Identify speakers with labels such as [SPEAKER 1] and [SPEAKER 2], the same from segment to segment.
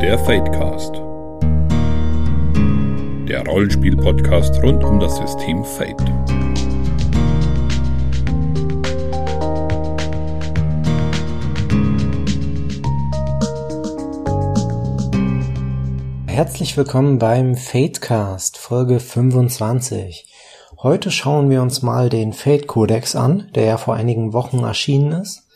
[SPEAKER 1] Der Fadecast. Der Rollenspiel-Podcast rund um das System Fate.
[SPEAKER 2] Herzlich willkommen beim Fatecast, Folge 25. Heute schauen wir uns mal den Fate Codex an, der ja vor einigen Wochen erschienen ist.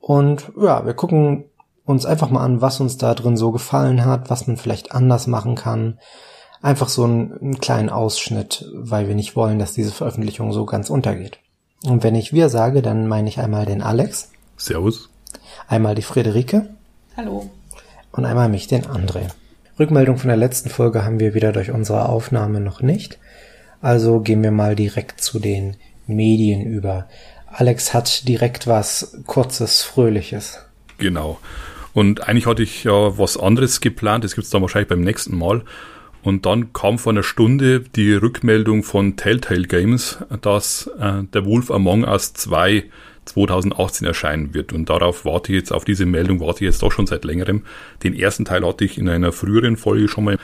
[SPEAKER 2] Und ja, wir gucken uns einfach mal an, was uns da drin so gefallen hat, was man vielleicht anders machen kann. Einfach so einen, einen kleinen Ausschnitt, weil wir nicht wollen, dass diese Veröffentlichung so ganz untergeht. Und wenn ich wir sage, dann meine ich einmal den Alex.
[SPEAKER 1] Servus.
[SPEAKER 2] Einmal die Friederike.
[SPEAKER 3] Hallo.
[SPEAKER 2] Und einmal mich, den André. Rückmeldung von der letzten Folge haben wir wieder durch unsere Aufnahme noch nicht. Also gehen wir mal direkt zu den Medien über. Alex hat direkt was kurzes, fröhliches.
[SPEAKER 1] Genau. Und eigentlich hatte ich ja was anderes geplant, das gibt's dann wahrscheinlich beim nächsten Mal. Und dann kam vor einer Stunde die Rückmeldung von Telltale Games, dass äh, der Wolf Among Us 2 2018 erscheinen wird. Und darauf warte ich jetzt, auf diese Meldung warte ich jetzt doch schon seit längerem. Den ersten Teil hatte ich in einer früheren Folge schon mal.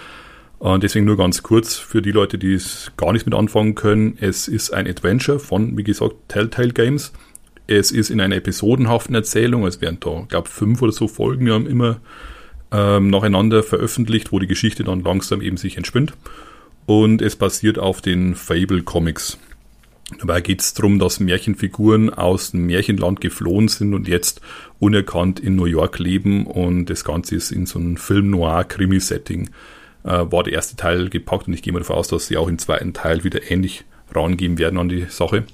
[SPEAKER 1] Äh, deswegen nur ganz kurz für die Leute, die es gar nicht mit anfangen können. Es ist ein Adventure von, wie gesagt, Telltale Games. Es ist in einer episodenhaften Erzählung, es werden da, glaube fünf oder so Folgen ja immer ähm, nacheinander veröffentlicht, wo die Geschichte dann langsam eben sich entspinnt. Und es basiert auf den Fable Comics. Dabei geht es darum, dass Märchenfiguren aus dem Märchenland geflohen sind und jetzt unerkannt in New York leben und das Ganze ist in so einem Film-Noir-Krimi-Setting. Äh, war der erste Teil gepackt und ich gehe mal davon aus, dass sie auch im zweiten Teil wieder ähnlich rangehen werden an die Sache.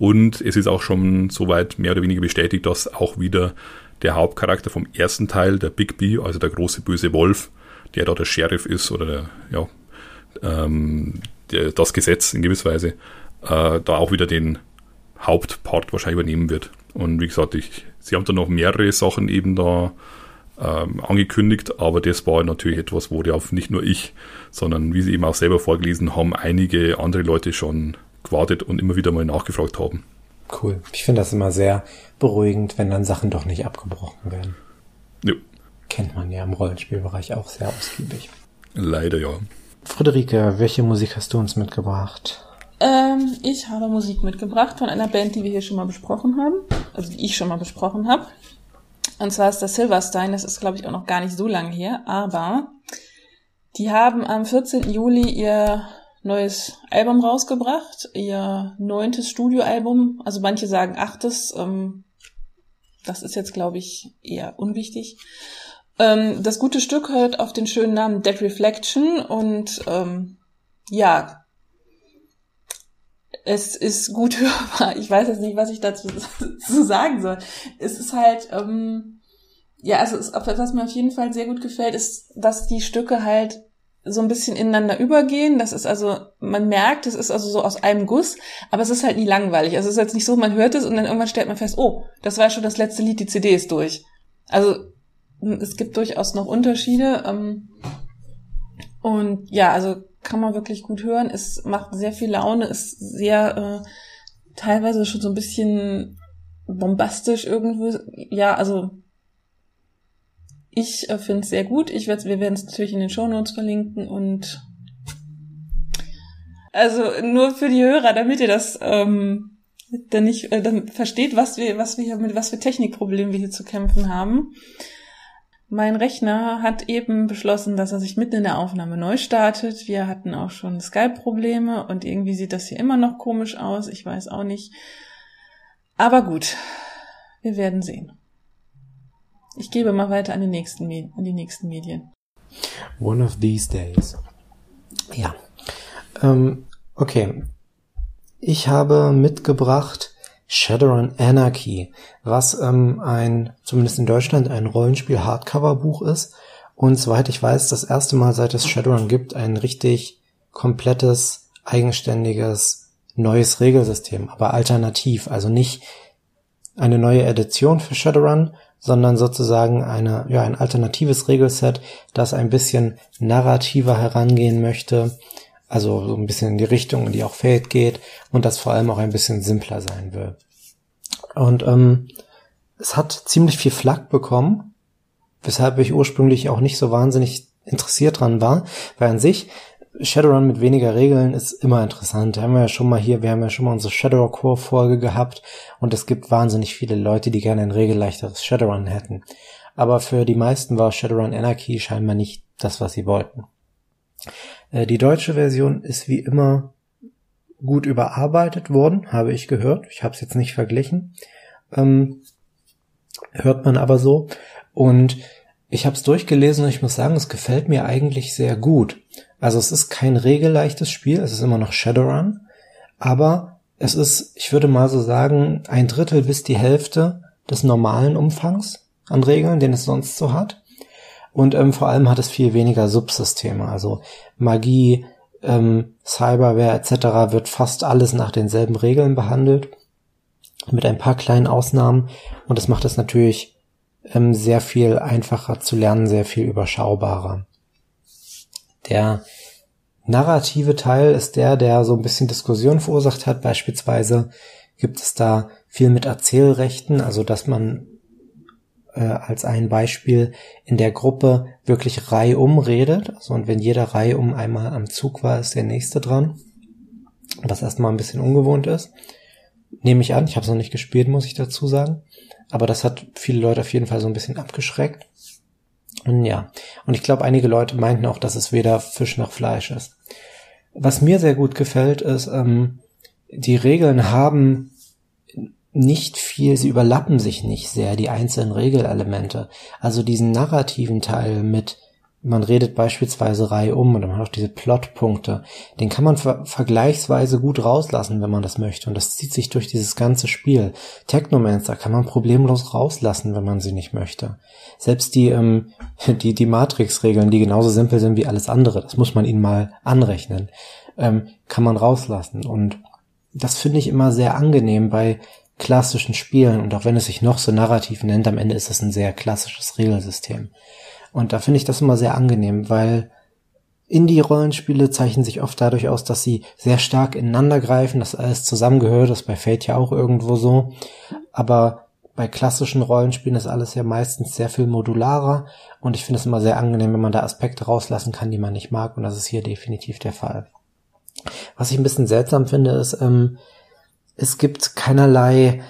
[SPEAKER 1] Und es ist auch schon soweit mehr oder weniger bestätigt, dass auch wieder der Hauptcharakter vom ersten Teil, der Big B, also der große böse Wolf, der da der Sheriff ist oder der, ja, ähm, der, das Gesetz in gewisser Weise, äh, da auch wieder den Hauptpart wahrscheinlich übernehmen wird. Und wie gesagt, ich, sie haben da noch mehrere Sachen eben da ähm, angekündigt, aber das war natürlich etwas, wo ja nicht nur ich, sondern wie sie eben auch selber vorgelesen haben, einige andere Leute schon gewartet und immer wieder mal nachgefragt haben.
[SPEAKER 2] Cool. Ich finde das immer sehr beruhigend, wenn dann Sachen doch nicht abgebrochen werden.
[SPEAKER 1] Ja.
[SPEAKER 2] Kennt man ja im Rollenspielbereich auch sehr ausgiebig.
[SPEAKER 1] Leider ja.
[SPEAKER 2] Friederike, welche Musik hast du uns mitgebracht?
[SPEAKER 3] Ähm, ich habe Musik mitgebracht von einer Band, die wir hier schon mal besprochen haben. Also die ich schon mal besprochen habe. Und zwar ist das Silverstein. Das ist, glaube ich, auch noch gar nicht so lange her. Aber die haben am 14. Juli ihr neues Album rausgebracht, ihr neuntes Studioalbum, also manche sagen achtes, ähm, das ist jetzt, glaube ich, eher unwichtig. Ähm, das gute Stück hört auf den schönen Namen Dead Reflection und ähm, ja, es ist gut hörbar. Ich weiß jetzt nicht, was ich dazu zu sagen soll. Es ist halt, ähm, ja, also es, was mir auf jeden Fall sehr gut gefällt, ist, dass die Stücke halt so ein bisschen ineinander übergehen. Das ist also, man merkt, es ist also so aus einem Guss, aber es ist halt nie langweilig. Also es ist jetzt nicht so, man hört es und dann irgendwann stellt man fest, oh, das war schon das letzte Lied, die CD ist durch. Also es gibt durchaus noch Unterschiede. Ähm, und ja, also kann man wirklich gut hören. Es macht sehr viel Laune, ist sehr äh, teilweise schon so ein bisschen bombastisch irgendwo. Ja, also ich äh, finde es sehr gut. Ich werd, wir werden es natürlich in den Show Notes verlinken und also nur für die Hörer, damit ihr das ähm, dann nicht äh, dann versteht, was wir was wir hier mit was für Technikproblemen wir hier zu kämpfen haben. Mein Rechner hat eben beschlossen, dass er sich mitten in der Aufnahme neu startet. Wir hatten auch schon Skype-Probleme und irgendwie sieht das hier immer noch komisch aus. Ich weiß auch nicht. Aber gut, wir werden sehen. Ich gebe mal weiter an, den nächsten, an die nächsten Medien.
[SPEAKER 2] One of these days. Ja. Ähm, okay. Ich habe mitgebracht Shadowrun Anarchy, was ähm, ein, zumindest in Deutschland, ein Rollenspiel-Hardcover-Buch ist. Und soweit ich weiß, das erste Mal, seit es Shadowrun gibt, ein richtig komplettes, eigenständiges, neues Regelsystem, aber alternativ. Also nicht eine neue Edition für Shadowrun, sondern sozusagen eine, ja, ein alternatives Regelset, das ein bisschen narrativer herangehen möchte, also so ein bisschen in die Richtung, in die auch Fate geht und das vor allem auch ein bisschen simpler sein will. Und ähm, es hat ziemlich viel Flack bekommen weshalb ich ursprünglich auch nicht so wahnsinnig interessiert dran war, weil an sich Shadowrun mit weniger Regeln ist immer interessant. Haben wir ja schon mal hier, wir haben ja schon mal unsere Shadow Core Folge gehabt und es gibt wahnsinnig viele Leute, die gerne ein regelleichteres Shadowrun hätten. Aber für die meisten war Shadowrun Anarchy scheinbar nicht das, was sie wollten. Äh, die deutsche Version ist wie immer gut überarbeitet worden, habe ich gehört. Ich habe es jetzt nicht verglichen. Ähm, hört man aber so. Und ich habe es durchgelesen und ich muss sagen, es gefällt mir eigentlich sehr gut. Also es ist kein regelleichtes Spiel, es ist immer noch Shadowrun, aber es ist, ich würde mal so sagen, ein Drittel bis die Hälfte des normalen Umfangs an Regeln, den es sonst so hat. Und ähm, vor allem hat es viel weniger Subsysteme, also Magie, ähm, Cyberware etc. wird fast alles nach denselben Regeln behandelt, mit ein paar kleinen Ausnahmen. Und das macht es natürlich ähm, sehr viel einfacher zu lernen, sehr viel überschaubarer. Der narrative Teil ist der, der so ein bisschen Diskussion verursacht hat. Beispielsweise gibt es da viel mit Erzählrechten, also dass man äh, als ein Beispiel in der Gruppe wirklich reihum redet. Also und wenn jeder reihum einmal am Zug war, ist der nächste dran. Was erstmal ein bisschen ungewohnt ist. Nehme ich an, ich habe es noch nicht gespielt, muss ich dazu sagen. Aber das hat viele Leute auf jeden Fall so ein bisschen abgeschreckt. Und ja, und ich glaube, einige Leute meinten auch, dass es weder Fisch noch Fleisch ist. Was mir sehr gut gefällt, ist, ähm, die Regeln haben nicht viel, sie überlappen sich nicht sehr, die einzelnen Regelelemente. Also diesen narrativen Teil mit man redet beispielsweise Reihe um und man hat auch diese Plotpunkte. Den kann man ver vergleichsweise gut rauslassen, wenn man das möchte. Und das zieht sich durch dieses ganze Spiel. Technomancer kann man problemlos rauslassen, wenn man sie nicht möchte. Selbst die, ähm, die, die Matrix-Regeln, die genauso simpel sind wie alles andere, das muss man ihnen mal anrechnen, ähm, kann man rauslassen. Und das finde ich immer sehr angenehm bei klassischen Spielen. Und auch wenn es sich noch so narrativ nennt, am Ende ist es ein sehr klassisches Regelsystem. Und da finde ich das immer sehr angenehm, weil Indie-Rollenspiele zeichnen sich oft dadurch aus, dass sie sehr stark ineinander greifen, dass alles zusammengehört, das bei Fate ja auch irgendwo so. Aber bei klassischen Rollenspielen ist alles ja meistens sehr viel modularer und ich finde es immer sehr angenehm, wenn man da Aspekte rauslassen kann, die man nicht mag und das ist hier definitiv der Fall. Was ich ein bisschen seltsam finde, ist, ähm, es gibt keinerlei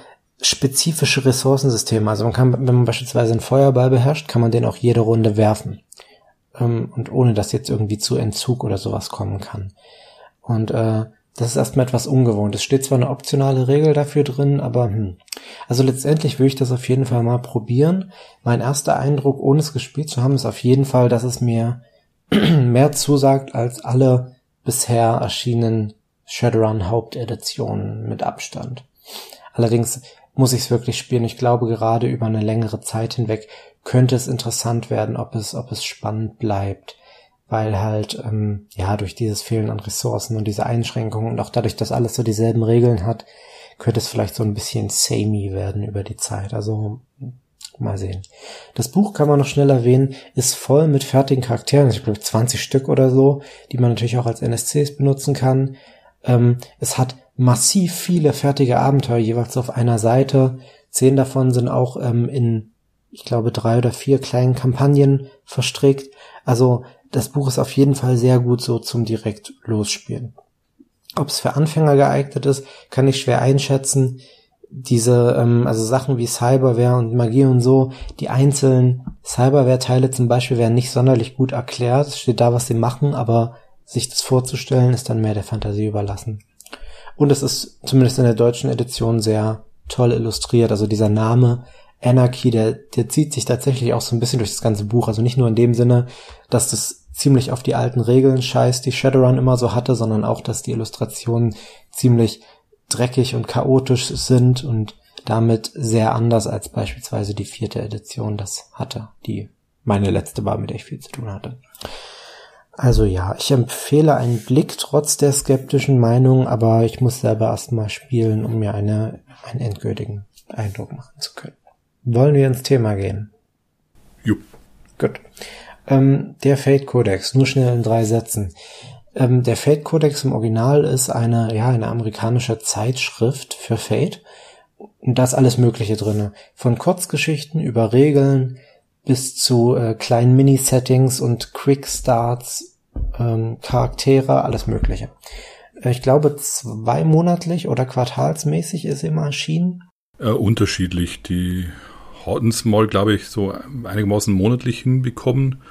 [SPEAKER 2] spezifische Ressourcensysteme. Also man kann, wenn man beispielsweise einen Feuerball beherrscht, kann man den auch jede Runde werfen. Ähm, und ohne dass jetzt irgendwie zu Entzug oder sowas kommen kann. Und äh, das ist erstmal etwas ungewohnt. Es steht zwar eine optionale Regel dafür drin, aber hm. Also letztendlich würde ich das auf jeden Fall mal probieren. Mein erster Eindruck, ohne es gespielt zu haben, ist auf jeden Fall, dass es mir mehr zusagt als alle bisher erschienenen Shadowrun Haupteditionen mit Abstand. Allerdings muss ich es wirklich spielen. Ich glaube, gerade über eine längere Zeit hinweg könnte es interessant werden, ob es, ob es spannend bleibt. Weil halt, ähm, ja, durch dieses Fehlen an Ressourcen und diese Einschränkungen und auch dadurch, dass alles so dieselben Regeln hat, könnte es vielleicht so ein bisschen samey werden über die Zeit. Also mal sehen. Das Buch kann man noch schnell erwähnen, ist voll mit fertigen Charakteren, ich glaube 20 Stück oder so, die man natürlich auch als NSCs benutzen kann. Ähm, es hat massiv viele fertige Abenteuer jeweils auf einer Seite. Zehn davon sind auch ähm, in, ich glaube, drei oder vier kleinen Kampagnen verstrickt. Also das Buch ist auf jeden Fall sehr gut so zum direkt losspielen. Ob es für Anfänger geeignet ist, kann ich schwer einschätzen. Diese, ähm, also Sachen wie Cyberware und Magie und so, die einzelnen Cyberware-Teile zum Beispiel werden nicht sonderlich gut erklärt. Es steht da, was sie machen, aber sich das vorzustellen, ist dann mehr der Fantasie überlassen. Und es ist zumindest in der deutschen Edition sehr toll illustriert. Also dieser Name Anarchy, der, der zieht sich tatsächlich auch so ein bisschen durch das ganze Buch. Also nicht nur in dem Sinne, dass das ziemlich auf die alten Regeln scheißt, die Shadowrun immer so hatte, sondern auch, dass die Illustrationen ziemlich dreckig und chaotisch sind und damit sehr anders als beispielsweise die vierte Edition das hatte, die meine letzte war, mit der ich viel zu tun hatte. Also ja, ich empfehle einen Blick trotz der skeptischen Meinung, aber ich muss selber erstmal spielen, um mir eine, einen endgültigen Eindruck machen zu können. Wollen wir ins Thema gehen?
[SPEAKER 1] Jupp.
[SPEAKER 2] Gut. Ähm, der Fate Codex, nur schnell in drei Sätzen. Ähm, der Fate Codex im Original ist eine, ja, eine amerikanische Zeitschrift für Fate. Und da ist alles Mögliche drinne. Von Kurzgeschichten über Regeln bis zu äh, kleinen Mini-Settings und Quick-Starts, ähm, Charaktere, alles Mögliche. Äh, ich glaube, zweimonatlich oder quartalsmäßig ist immer erschienen.
[SPEAKER 1] Äh, unterschiedlich. Die hatten es mal, glaube ich, so einigermaßen monatlich hinbekommen.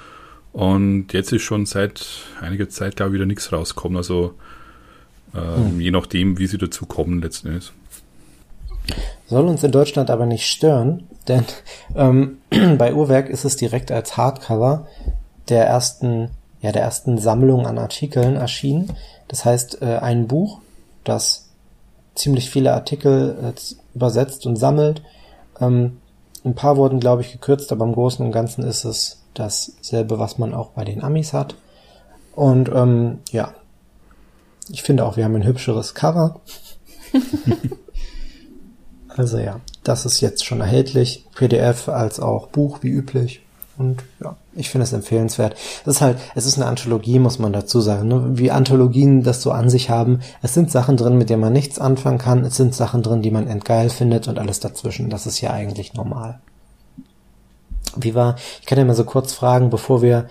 [SPEAKER 1] Und jetzt ist schon seit einiger Zeit, glaube ich, wieder nichts rausgekommen. Also ähm, hm. je nachdem, wie sie dazu kommen letzten Endes.
[SPEAKER 2] Soll uns in Deutschland aber nicht stören, denn ähm, bei Uhrwerk ist es direkt als Hardcover der ersten, ja, der ersten Sammlung an Artikeln erschienen. Das heißt, äh, ein Buch, das ziemlich viele Artikel äh, übersetzt und sammelt. Ähm, ein paar wurden, glaube ich, gekürzt, aber im Großen und Ganzen ist es dasselbe, was man auch bei den Amis hat. Und ähm, ja, ich finde auch, wir haben ein hübscheres Cover. Also ja, das ist jetzt schon erhältlich, PDF als auch Buch wie üblich. Und ja, ich finde es empfehlenswert. Es ist halt, es ist eine Anthologie, muss man dazu sagen. Ne? Wie Anthologien das so an sich haben. Es sind Sachen drin, mit denen man nichts anfangen kann. Es sind Sachen drin, die man entgeil findet und alles dazwischen. Das ist ja eigentlich normal. Wie war, ich kann ja mal so kurz fragen, bevor wir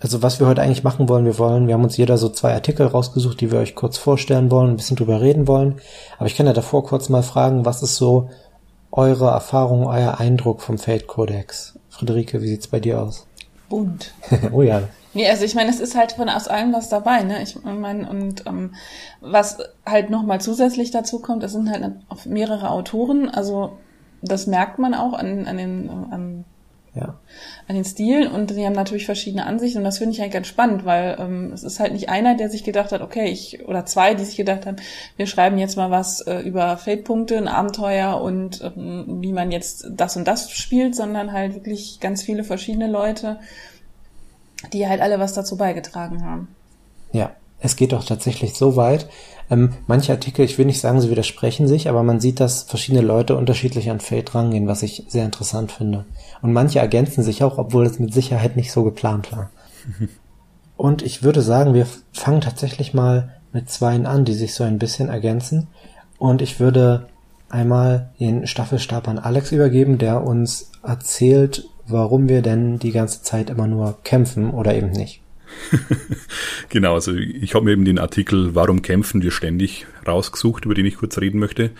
[SPEAKER 2] also was wir heute eigentlich machen wollen, wir wollen, wir haben uns jeder so zwei Artikel rausgesucht, die wir euch kurz vorstellen wollen, ein bisschen drüber reden wollen. Aber ich kann ja davor kurz mal fragen, was ist so eure Erfahrung, euer Eindruck vom Fate Codex? Friederike, wie sieht's bei dir aus?
[SPEAKER 3] Bunt.
[SPEAKER 2] oh ja.
[SPEAKER 3] Nee, also ich meine, es ist halt von aus allem was dabei, ne? Ich meine, und ähm, was halt nochmal zusätzlich dazu kommt, es sind halt mehrere Autoren, also das merkt man auch an, an den an ja. an den Stilen und die haben natürlich verschiedene Ansichten und das finde ich halt ganz spannend, weil ähm, es ist halt nicht einer, der sich gedacht hat, okay, ich oder zwei, die sich gedacht haben, wir schreiben jetzt mal was äh, über Fate-Punkte, ein Abenteuer und ähm, wie man jetzt das und das spielt, sondern halt wirklich ganz viele verschiedene Leute, die halt alle was dazu beigetragen haben.
[SPEAKER 2] Ja, es geht doch tatsächlich so weit. Ähm, manche Artikel, ich will nicht sagen, sie widersprechen sich, aber man sieht, dass verschiedene Leute unterschiedlich an Fate rangehen, was ich sehr interessant finde. Und manche ergänzen sich auch, obwohl es mit Sicherheit nicht so geplant war. Und ich würde sagen, wir fangen tatsächlich mal mit zweien an, die sich so ein bisschen ergänzen. Und ich würde einmal den Staffelstab an Alex übergeben, der uns erzählt, warum wir denn die ganze Zeit immer nur kämpfen oder eben nicht.
[SPEAKER 1] genau, also ich habe mir eben den Artikel Warum kämpfen wir ständig rausgesucht, über den ich kurz reden möchte.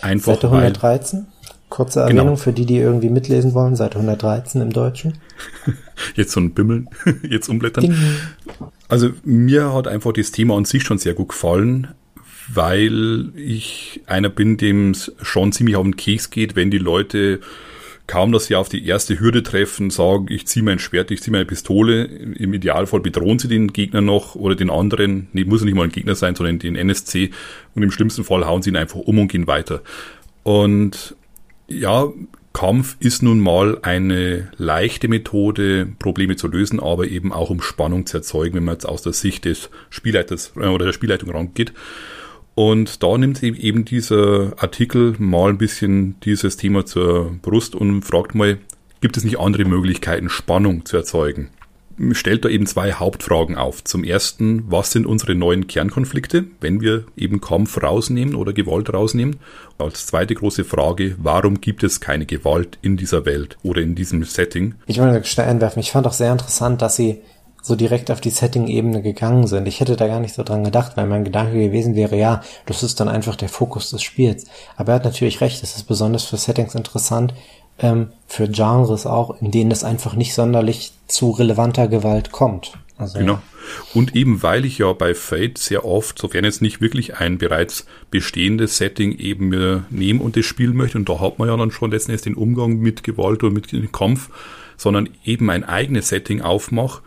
[SPEAKER 2] Einfach Seite 113? Weil, Kurze genau. Erwähnung genau. für die, die irgendwie mitlesen wollen, Seite 113 im Deutschen.
[SPEAKER 1] Jetzt so ein Bimmeln, jetzt umblättern. Ding. Also mir hat einfach das Thema an sich schon sehr gut gefallen, weil ich einer bin, dem es schon ziemlich auf den Keks geht, wenn die Leute kaum, dass sie auf die erste Hürde treffen, sagen, ich ziehe mein Schwert, ich ziehe meine Pistole. Im Idealfall bedrohen sie den Gegner noch oder den anderen. Nee, muss nicht mal ein Gegner sein, sondern den NSC. Und im schlimmsten Fall hauen sie ihn einfach um und gehen weiter. Und ja, Kampf ist nun mal eine leichte Methode, Probleme zu lösen, aber eben auch um Spannung zu erzeugen, wenn man jetzt aus der Sicht des Spielleiters äh, oder der Spielleitung rangeht. Und da nimmt eben dieser Artikel mal ein bisschen dieses Thema zur Brust und fragt mal, gibt es nicht andere Möglichkeiten, Spannung zu erzeugen? stellt da eben zwei Hauptfragen auf. Zum ersten, was sind unsere neuen Kernkonflikte, wenn wir eben Kampf rausnehmen oder Gewalt rausnehmen? Als zweite große Frage, warum gibt es keine Gewalt in dieser Welt oder in diesem Setting?
[SPEAKER 2] Ich wollte schnell einwerfen, ich fand auch sehr interessant, dass sie so direkt auf die Setting-Ebene gegangen sind. Ich hätte da gar nicht so dran gedacht, weil mein Gedanke gewesen wäre, ja, das ist dann einfach der Fokus des Spiels. Aber er hat natürlich recht, es ist besonders für Settings interessant, ähm, für Genres auch, in denen es einfach nicht sonderlich zu relevanter Gewalt kommt.
[SPEAKER 1] Also, genau. Und eben weil ich ja bei Fate sehr oft, sofern jetzt nicht wirklich ein bereits bestehendes Setting eben mir nehme und das spielen möchte, und da hat man ja dann schon letzten Endes den Umgang mit Gewalt oder mit Kampf, sondern eben ein eigenes Setting aufmache,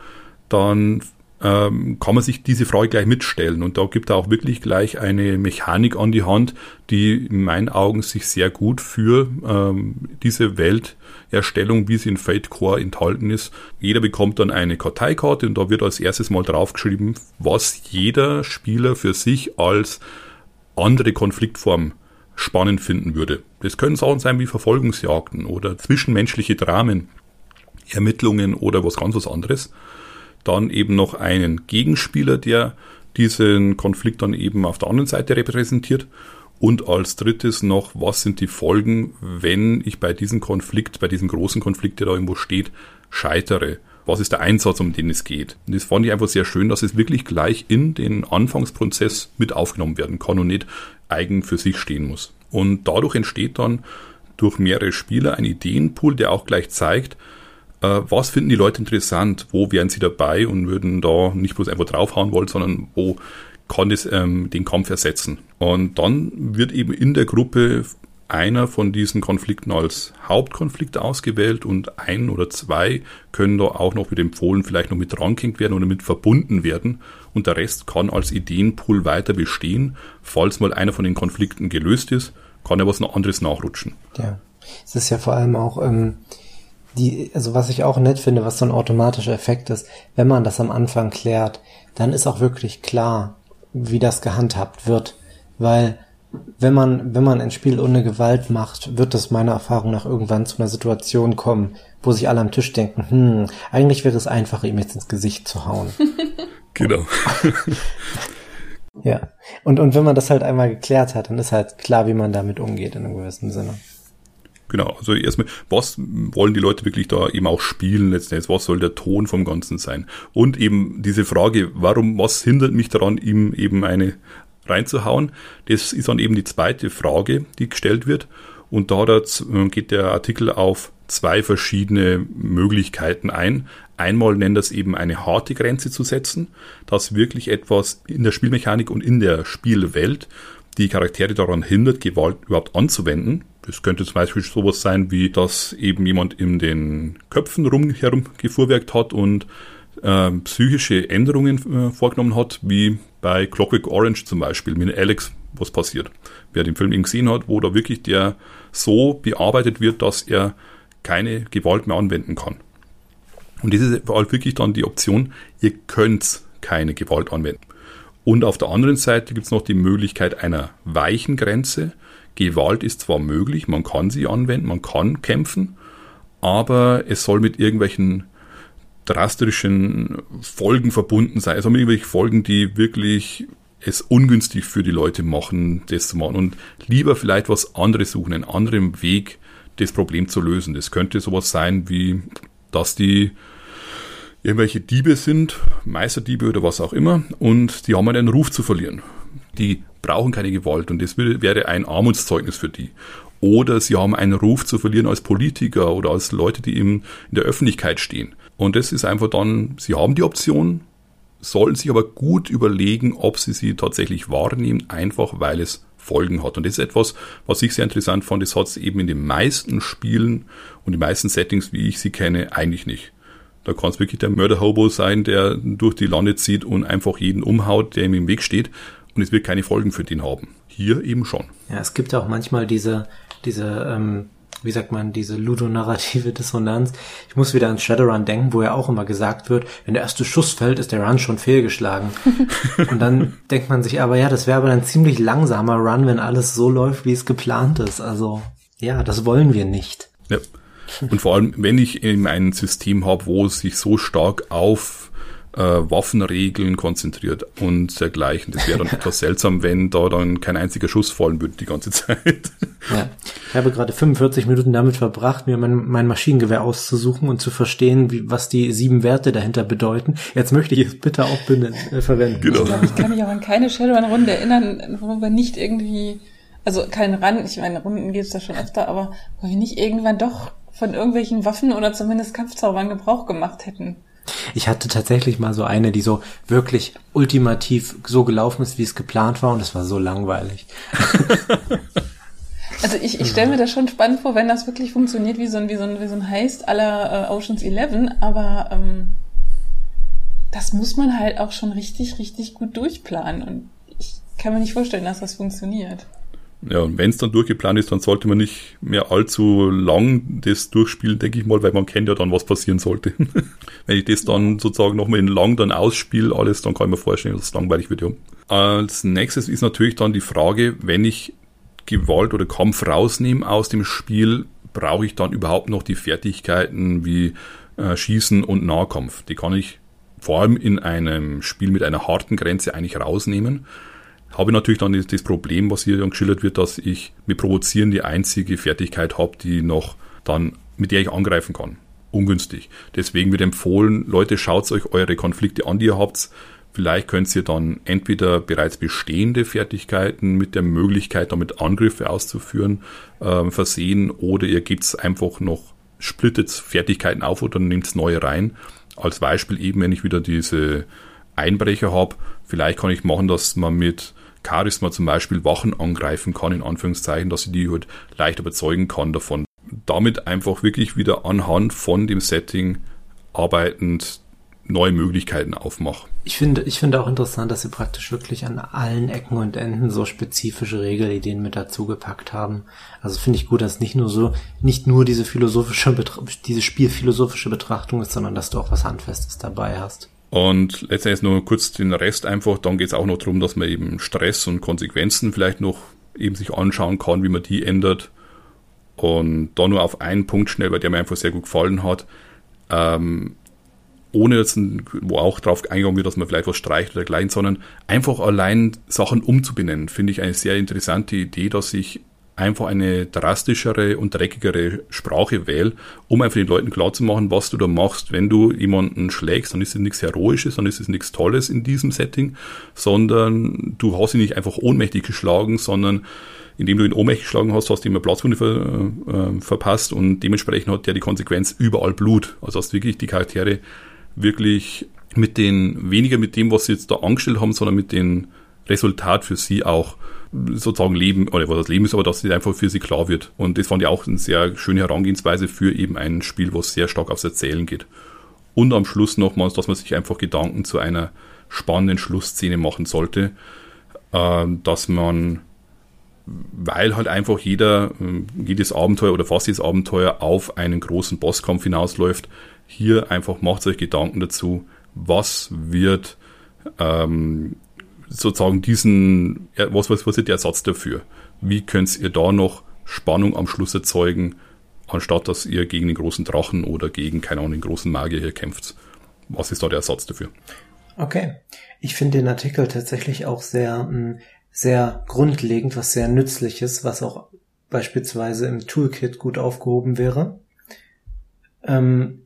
[SPEAKER 1] dann ähm, kann man sich diese Frage gleich mitstellen. Und da gibt er auch wirklich gleich eine Mechanik an die Hand, die in meinen Augen sich sehr gut für ähm, diese Welterstellung, wie sie in Fate Core enthalten ist. Jeder bekommt dann eine Karteikarte und da wird als erstes mal draufgeschrieben, was jeder Spieler für sich als andere Konfliktform spannend finden würde. Das können Sachen sein wie Verfolgungsjagden oder zwischenmenschliche Dramen, Ermittlungen oder was ganz was anderes dann eben noch einen Gegenspieler, der diesen Konflikt dann eben auf der anderen Seite repräsentiert Und als drittes noch, was sind die Folgen, wenn ich bei diesem Konflikt, bei diesem großen Konflikt, der da irgendwo steht, scheitere? Was ist der Einsatz, um den es geht? Und das fand ich einfach sehr schön, dass es wirklich gleich in den Anfangsprozess mit aufgenommen werden kann und nicht eigen für sich stehen muss. Und dadurch entsteht dann durch mehrere Spieler ein Ideenpool, der auch gleich zeigt, äh, was finden die Leute interessant, wo wären sie dabei und würden da nicht bloß einfach draufhauen wollen, sondern wo kann es ähm, den Kampf ersetzen. Und dann wird eben in der Gruppe einer von diesen Konflikten als Hauptkonflikt ausgewählt und ein oder zwei können da auch noch mit empfohlen, vielleicht noch mit ranking werden oder mit verbunden werden und der Rest kann als Ideenpool weiter bestehen. Falls mal einer von den Konflikten gelöst ist, kann ja was noch anderes nachrutschen.
[SPEAKER 2] Ja, es ist ja vor allem auch ähm, die, also was ich auch nett finde, was so ein automatischer Effekt ist, wenn man das am Anfang klärt, dann ist auch wirklich klar, wie das gehandhabt wird, weil wenn man, wenn man ein Spiel ohne Gewalt macht, wird es meiner Erfahrung nach irgendwann zu einer Situation kommen, wo sich alle am Tisch denken, hm, eigentlich wäre es einfacher, ihm jetzt ins Gesicht zu hauen.
[SPEAKER 1] genau.
[SPEAKER 2] ja. Und, und wenn man das halt einmal geklärt hat, dann ist halt klar, wie man damit umgeht in einem gewissen Sinne.
[SPEAKER 1] Genau, also erstmal, was wollen die Leute wirklich da eben auch spielen letztendlich? Was soll der Ton vom Ganzen sein? Und eben diese Frage, warum, was hindert mich daran, ihm eben eine reinzuhauen? Das ist dann eben die zweite Frage, die gestellt wird. Und da geht der Artikel auf zwei verschiedene Möglichkeiten ein. Einmal nennt das eben eine harte Grenze zu setzen, dass wirklich etwas in der Spielmechanik und in der Spielwelt die Charaktere daran hindert, Gewalt überhaupt anzuwenden. Das könnte zum Beispiel sowas sein, wie dass eben jemand in den Köpfen rum herumgefuhrwerkt hat und äh, psychische Änderungen äh, vorgenommen hat, wie bei Clockwork Orange zum Beispiel, mit Alex, was passiert. Wer den Film eben gesehen hat, wo da wirklich der so bearbeitet wird, dass er keine Gewalt mehr anwenden kann. Und das ist halt wirklich dann die Option, ihr könnt keine Gewalt anwenden. Und auf der anderen Seite gibt es noch die Möglichkeit einer weichen Grenze. Gewalt ist zwar möglich, man kann sie anwenden, man kann kämpfen, aber es soll mit irgendwelchen drastischen Folgen verbunden sein. Also mit irgendwelchen Folgen, die wirklich es ungünstig für die Leute machen, das zu machen. Und lieber vielleicht was anderes suchen, einen anderen Weg, das Problem zu lösen. Das könnte sowas sein wie, dass die irgendwelche Diebe sind, Meisterdiebe oder was auch immer, und die haben einen Ruf zu verlieren. Die brauchen keine Gewalt und das wäre ein Armutszeugnis für die. Oder sie haben einen Ruf zu verlieren als Politiker oder als Leute, die in der Öffentlichkeit stehen. Und das ist einfach dann, sie haben die Option, sollen sich aber gut überlegen, ob sie sie tatsächlich wahrnehmen, einfach weil es Folgen hat. Und das ist etwas, was ich sehr interessant fand. Das hat es eben in den meisten Spielen und den meisten Settings, wie ich sie kenne, eigentlich nicht. Da kann es wirklich der Mörderhobo sein, der durch die Lande zieht und einfach jeden umhaut, der ihm im Weg steht. Und es wird keine Folgen für den haben. Hier eben schon.
[SPEAKER 2] Ja, es gibt auch manchmal diese, diese, ähm, wie sagt man, diese ludonarrative Dissonanz. Ich muss wieder an Shadowrun denken, wo ja auch immer gesagt wird, wenn der erste Schuss fällt, ist der Run schon fehlgeschlagen. und dann denkt man sich aber, ja, das wäre aber ein ziemlich langsamer Run, wenn alles so läuft, wie es geplant ist. Also, ja, das wollen wir nicht.
[SPEAKER 1] Ja. Und vor allem, wenn ich eben ein System habe, wo es sich so stark auf äh, Waffenregeln konzentriert und dergleichen. Das wäre dann etwas seltsam, wenn da dann kein einziger Schuss fallen würde die ganze Zeit.
[SPEAKER 2] Ja. Ich habe gerade 45 Minuten damit verbracht, mir mein, mein Maschinengewehr auszusuchen und zu verstehen, wie, was die sieben Werte dahinter bedeuten. Jetzt möchte ich es bitte auch binnen, äh, verwenden.
[SPEAKER 3] Genau. Ich glaube, ich kann mich auch an keine Shadowrun-Runde erinnern, wo wir nicht irgendwie, also kein Rand, ich meine, Runden geht es da schon öfter, aber wo wir nicht irgendwann doch von irgendwelchen Waffen oder zumindest Kampfzaubern Gebrauch gemacht hätten.
[SPEAKER 2] Ich hatte tatsächlich mal so eine, die so wirklich ultimativ so gelaufen ist, wie es geplant war und es war so langweilig.
[SPEAKER 3] Also ich, ich stelle mir das schon spannend vor, wenn das wirklich funktioniert wie so ein, wie so ein, wie so ein Heist aller äh, Oceans 11, aber ähm, das muss man halt auch schon richtig, richtig gut durchplanen und ich kann mir nicht vorstellen, dass das funktioniert.
[SPEAKER 1] Ja, und wenn es dann durchgeplant ist, dann sollte man nicht mehr allzu lang das durchspielen, denke ich mal, weil man kennt ja dann, was passieren sollte. wenn ich das dann sozusagen nochmal in lang dann ausspiele, alles, dann kann ich mir vorstellen, dass es langweilig wird. Ja. Als nächstes ist natürlich dann die Frage, wenn ich Gewalt oder Kampf rausnehme aus dem Spiel, brauche ich dann überhaupt noch die Fertigkeiten wie äh, Schießen und Nahkampf. Die kann ich vor allem in einem Spiel mit einer harten Grenze eigentlich rausnehmen habe ich natürlich dann das Problem, was hier dann geschildert wird, dass ich mit Provozieren die einzige Fertigkeit habe, die noch dann, mit der ich angreifen kann. Ungünstig. Deswegen wird empfohlen, Leute, schaut euch eure Konflikte an, die ihr habt. Vielleicht könnt ihr dann entweder bereits bestehende Fertigkeiten mit der Möglichkeit, damit Angriffe auszuführen, äh, versehen, oder ihr gebt einfach noch, splittet Fertigkeiten auf oder nehmt neue rein. Als Beispiel eben, wenn ich wieder diese Einbrecher habe, vielleicht kann ich machen, dass man mit Charisma zum Beispiel Wachen angreifen kann, in Anführungszeichen, dass ich die halt leicht überzeugen kann davon. Damit einfach wirklich wieder anhand von dem Setting arbeitend neue Möglichkeiten aufmache.
[SPEAKER 2] Ich finde, ich finde auch interessant, dass sie praktisch wirklich an allen Ecken und Enden so spezifische Regelideen mit dazugepackt haben. Also finde ich gut, dass nicht nur so, nicht nur diese philosophische, diese spielphilosophische Betrachtung ist, sondern dass du auch was Handfestes dabei hast.
[SPEAKER 1] Und letztendlich nur kurz den Rest einfach, dann geht es auch noch darum, dass man eben Stress und Konsequenzen vielleicht noch eben sich anschauen kann, wie man die ändert. Und da nur auf einen Punkt schnell, weil der mir einfach sehr gut gefallen hat. Ähm, ohne jetzt, wo auch drauf eingegangen wird, dass man vielleicht was streicht oder dergleichen, sondern einfach allein Sachen umzubenennen, finde ich eine sehr interessante Idee, dass ich einfach eine drastischere und dreckigere Sprache wähl, um einfach den Leuten klarzumachen, was du da machst. Wenn du jemanden schlägst, dann ist es nichts Heroisches, dann ist es nichts Tolles in diesem Setting, sondern du hast ihn nicht einfach ohnmächtig geschlagen, sondern indem du ihn ohnmächtig geschlagen hast, hast du ihm eine Platzwunde ver, äh, verpasst und dementsprechend hat der die Konsequenz überall Blut. Also hast wirklich die Charaktere wirklich mit den, weniger mit dem, was sie jetzt da angestellt haben, sondern mit dem Resultat für sie auch sozusagen leben, oder was das Leben ist, aber dass es einfach für sie klar wird. Und das fand ich auch eine sehr schöne Herangehensweise für eben ein Spiel, was sehr stark aufs Erzählen geht. Und am Schluss nochmals, dass man sich einfach Gedanken zu einer spannenden Schlussszene machen sollte, äh, dass man, weil halt einfach jeder, äh, jedes Abenteuer oder fast jedes Abenteuer auf einen großen Bosskampf hinausläuft, hier einfach macht euch Gedanken dazu, was wird ähm, sozusagen diesen, was, was, was ist der Ersatz dafür? Wie könnt ihr da noch Spannung am Schluss erzeugen, anstatt dass ihr gegen den großen Drachen oder gegen, keine Ahnung, den großen Magier hier kämpft? Was ist da der Ersatz dafür?
[SPEAKER 2] Okay. Ich finde den Artikel tatsächlich auch sehr, mm, sehr grundlegend, was sehr nützliches, was auch beispielsweise im Toolkit gut aufgehoben wäre. Ähm,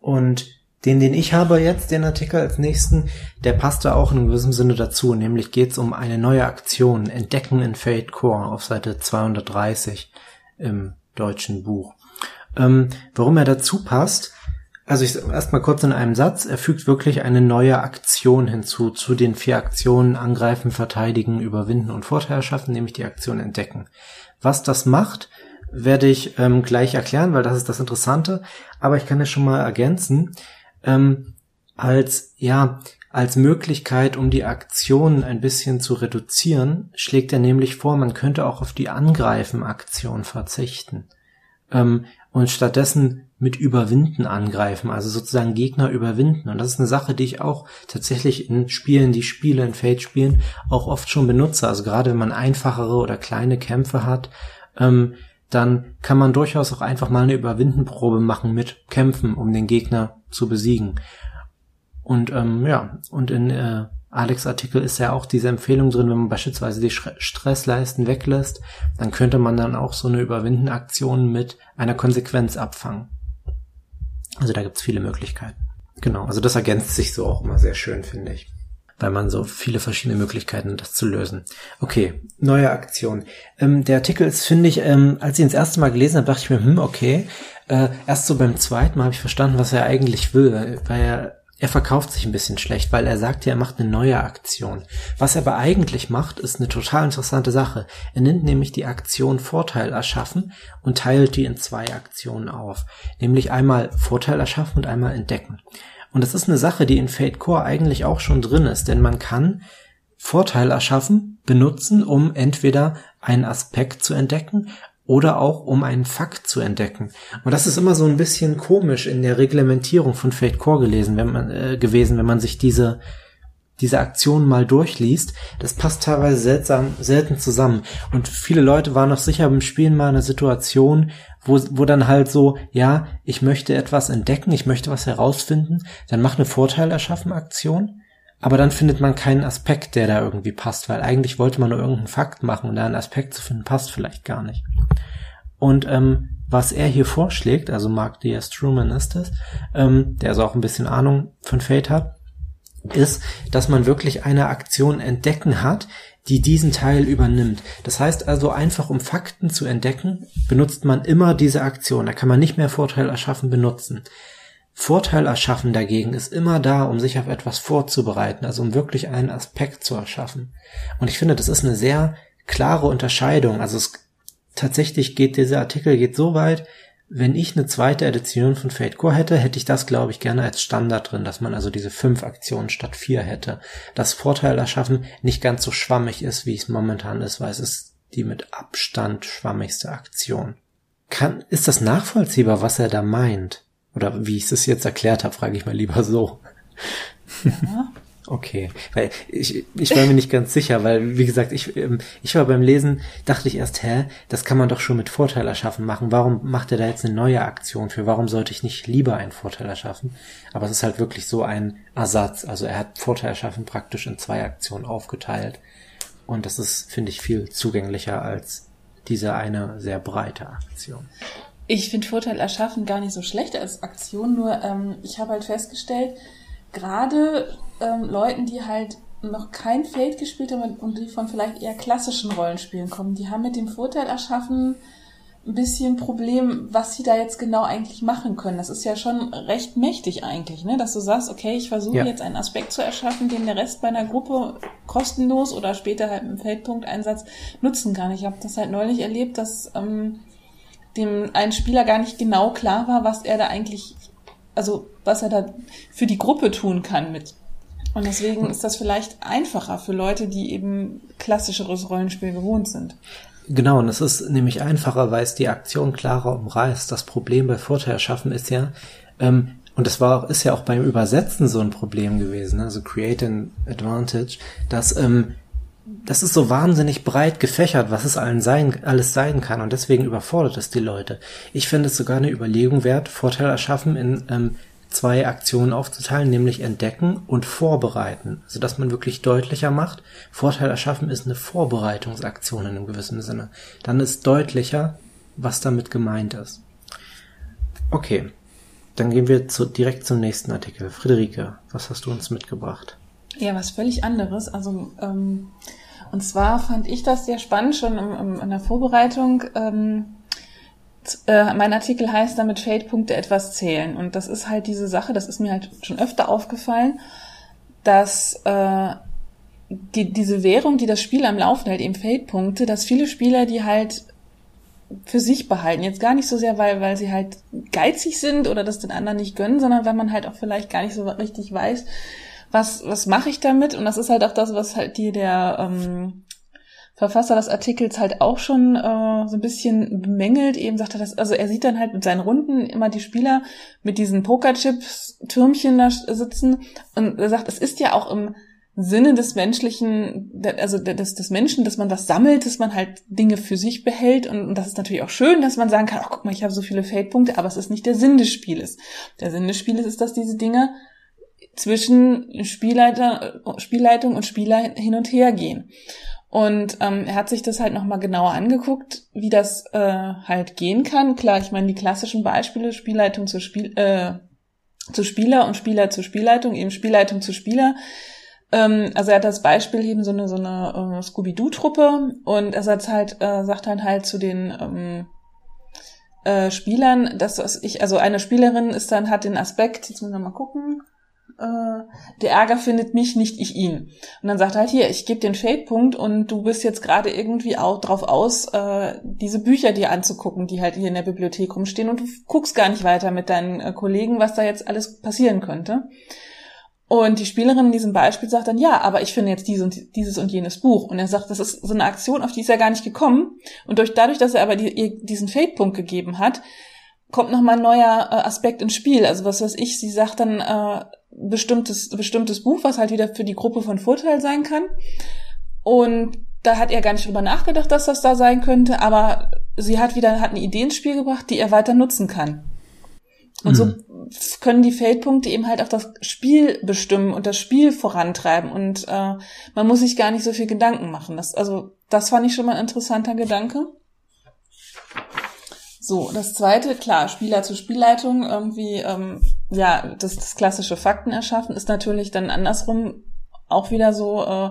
[SPEAKER 2] und den, den ich habe jetzt, den Artikel als nächsten, der passt da auch in gewissem Sinne dazu. Nämlich geht es um eine neue Aktion, Entdecken in Fate Core auf Seite 230 im deutschen Buch. Ähm, warum er dazu passt, also ich erstmal kurz in einem Satz, er fügt wirklich eine neue Aktion hinzu, zu den vier Aktionen Angreifen, Verteidigen, Überwinden und Vorteil schaffen, nämlich die Aktion Entdecken. Was das macht, werde ich ähm, gleich erklären, weil das ist das Interessante, aber ich kann es schon mal ergänzen ähm, als ja als Möglichkeit, um die Aktion ein bisschen zu reduzieren, schlägt er nämlich vor, man könnte auch auf die Angreifen-Aktion verzichten ähm, und stattdessen mit Überwinden angreifen, also sozusagen Gegner überwinden. Und das ist eine Sache, die ich auch tatsächlich in Spielen, die Spiele in Fate spielen, auch oft schon benutze. Also gerade wenn man einfachere oder kleine Kämpfe hat, ähm, dann kann man durchaus auch einfach mal eine Überwindenprobe machen mit Kämpfen, um den Gegner zu besiegen. Und ähm, ja, und in äh, Alex Artikel ist ja auch diese Empfehlung drin, wenn man beispielsweise die Stressleisten weglässt, dann könnte man dann auch so eine Überwindenaktion mit einer Konsequenz abfangen. Also da gibt's viele Möglichkeiten. Genau, also das ergänzt sich so auch immer sehr schön, finde ich weil man so viele verschiedene Möglichkeiten hat, das zu lösen. Okay, neue Aktion. Ähm, der Artikel ist, finde ich, ähm, als ich ihn das erste Mal gelesen habe, dachte ich mir, hm, okay. Äh, erst so beim zweiten Mal habe ich verstanden, was er eigentlich will, weil er er verkauft sich ein bisschen schlecht, weil er sagt ja, er macht eine neue Aktion. Was er aber eigentlich macht, ist eine total interessante Sache. Er nimmt nämlich die Aktion Vorteil erschaffen und teilt die in zwei Aktionen auf. Nämlich einmal Vorteil erschaffen und einmal entdecken. Und das ist eine Sache, die in Fate Core eigentlich auch schon drin ist, denn man kann Vorteil erschaffen, benutzen, um entweder einen Aspekt zu entdecken oder auch um einen Fakt zu entdecken. Und das ist immer so ein bisschen komisch in der Reglementierung von Fate Core gelesen, wenn man, äh, gewesen, wenn man sich diese diese Aktion mal durchliest, das passt teilweise seltsam, selten zusammen. Und viele Leute waren noch sicher beim Spielen mal in einer Situation, wo, wo dann halt so, ja, ich möchte etwas entdecken, ich möchte was herausfinden, dann mach eine Vorteil erschaffen Aktion. Aber dann findet man keinen Aspekt, der da irgendwie passt, weil eigentlich wollte man nur irgendeinen Fakt machen und da einen Aspekt zu finden, passt vielleicht gar nicht. Und ähm, was er hier vorschlägt, also Mark Diaz Truman ist es, ähm, der also auch ein bisschen Ahnung von Fate hat, ist, dass man wirklich eine Aktion entdecken hat, die diesen Teil übernimmt. Das heißt also einfach, um Fakten zu entdecken, benutzt man immer diese Aktion. Da kann man nicht mehr Vorteil erschaffen benutzen. Vorteil erschaffen dagegen ist immer da, um sich auf etwas vorzubereiten, also um wirklich einen Aspekt zu erschaffen. Und ich finde, das ist eine sehr klare Unterscheidung. Also es tatsächlich geht dieser Artikel geht so weit, wenn ich eine zweite Edition von Fate Core hätte, hätte ich das, glaube ich, gerne als Standard drin, dass man also diese fünf Aktionen statt vier hätte. Das Vorteil erschaffen nicht ganz so schwammig ist, wie es momentan ist, weil es ist die mit Abstand schwammigste Aktion. Kann, ist das nachvollziehbar, was er da meint? Oder wie ich es jetzt erklärt habe, frage ich mal lieber so. Ja. Okay, weil ich, ich war mir nicht ganz sicher, weil wie gesagt, ich, ähm, ich war beim Lesen, dachte ich erst, hä, das kann man doch schon mit Vorteil erschaffen machen. Warum macht er da jetzt eine neue Aktion für? Warum sollte ich nicht lieber einen Vorteil erschaffen? Aber es ist halt wirklich so ein Ersatz. Also er hat Vorteil erschaffen praktisch in zwei Aktionen aufgeteilt. Und das ist, finde ich, viel zugänglicher als diese eine sehr breite Aktion.
[SPEAKER 3] Ich finde Vorteil erschaffen gar nicht so schlecht als Aktion, nur ähm, ich habe halt festgestellt, gerade ähm, Leuten, die halt noch kein Fate gespielt haben und die von vielleicht eher klassischen Rollenspielen kommen, die haben mit dem Vorteil erschaffen ein bisschen Problem, was sie da jetzt genau eigentlich machen können. Das ist ja schon recht mächtig eigentlich, ne? dass du sagst, okay, ich versuche ja. jetzt einen Aspekt zu erschaffen, den der Rest bei einer Gruppe kostenlos oder später halt im Feldpunkteinsatz nutzen kann. Ich habe das halt neulich erlebt, dass ähm, dem ein Spieler gar nicht genau klar war, was er da eigentlich, also was er da für die Gruppe tun kann mit und deswegen ist das vielleicht einfacher für Leute, die eben klassischeres Rollenspiel gewohnt sind.
[SPEAKER 2] Genau, und es ist nämlich einfacher, weil es die Aktion klarer umreißt. Das Problem bei Vorteil schaffen ist ja, ähm, und das war ist ja auch beim Übersetzen so ein Problem gewesen, also Create an Advantage, dass ähm, das ist so wahnsinnig breit gefächert, was es allen sein, alles sein kann und deswegen überfordert es die Leute. Ich finde es sogar eine Überlegung wert, Vorteil erschaffen in ähm, zwei Aktionen aufzuteilen, nämlich entdecken und vorbereiten, so dass man wirklich deutlicher macht. Vorteil erschaffen ist eine Vorbereitungsaktion in einem gewissen Sinne. Dann ist deutlicher, was damit gemeint ist. Okay, dann gehen wir zu, direkt zum nächsten Artikel. Friederike, was hast du uns mitgebracht?
[SPEAKER 3] Ja, was völlig anderes. Also ähm, und zwar fand ich das sehr spannend schon in, in, in der Vorbereitung. Ähm, äh, mein Artikel heißt damit Fade-Punkte etwas zählen. Und das ist halt diese Sache, das ist mir halt schon öfter aufgefallen, dass äh, die, diese Währung, die das Spiel am Laufen hält, eben Fade-Punkte, dass viele Spieler die halt für sich behalten. Jetzt gar nicht so sehr, weil, weil sie halt geizig sind oder das den anderen nicht gönnen, sondern weil man halt auch vielleicht gar nicht so richtig weiß, was, was mache ich damit? Und das ist halt auch das, was halt die der ähm, Verfasser des Artikels halt auch schon äh, so ein bisschen bemängelt. Eben sagt er das, also er sieht dann halt mit seinen Runden immer die Spieler mit diesen Pokerchips-Türmchen da sitzen und er sagt, es ist ja auch im Sinne des menschlichen, also des, des Menschen, dass man was sammelt, dass man halt Dinge für sich behält und, und das ist natürlich auch schön, dass man sagen kann, oh, guck mal, ich habe so viele Feldpunkte, aber es ist nicht der Sinn des Spieles. Der Sinn des Spieles ist, dass diese Dinge zwischen Spielleiter, Spielleitung und Spieler hin und her gehen. Und ähm, er hat sich das halt nochmal genauer angeguckt, wie das äh, halt gehen kann. Klar, ich meine, die klassischen Beispiele, Spielleitung zu, Spiel, äh, zu Spieler und Spieler zu Spielleitung, eben Spielleitung zu Spieler. Ähm, also er hat das Beispiel eben so eine, so eine äh, Scooby-Doo-Truppe und er sagt halt, äh, sagt dann halt zu den ähm, äh, Spielern, dass ich, also eine Spielerin ist dann, hat den Aspekt, jetzt müssen wir mal gucken, äh, der Ärger findet mich, nicht ich ihn. Und dann sagt er halt hier, ich gebe den Fade-Punkt und du bist jetzt gerade irgendwie auch drauf aus, äh, diese Bücher dir anzugucken, die halt hier in der Bibliothek rumstehen und du guckst gar nicht weiter mit deinen äh, Kollegen, was da jetzt alles passieren könnte. Und die Spielerin in diesem Beispiel sagt dann, ja, aber ich finde jetzt dieses und, dieses und jenes Buch. Und er sagt, das ist so eine Aktion, auf die ist er gar nicht gekommen. Und durch, dadurch, dass er aber die, ihr diesen Fade-Punkt gegeben hat, kommt nochmal ein neuer äh, Aspekt ins Spiel. Also was weiß ich, sie sagt dann, äh, bestimmtes, bestimmtes Buch, was halt wieder für die Gruppe von Vorteil sein kann. Und da hat er gar nicht drüber nachgedacht, dass das da sein könnte, aber sie hat wieder, hat eine Idee ins Spiel gebracht, die er weiter nutzen kann. Und mhm. so können die Feldpunkte eben halt auch das Spiel bestimmen und das Spiel vorantreiben und äh, man muss sich gar nicht so viel Gedanken machen. Das, also das fand ich schon mal ein interessanter Gedanke. So, das zweite, klar, Spieler zur Spielleitung, irgendwie, ähm, ja, das, das klassische Fakten erschaffen ist natürlich dann andersrum auch wieder so, äh,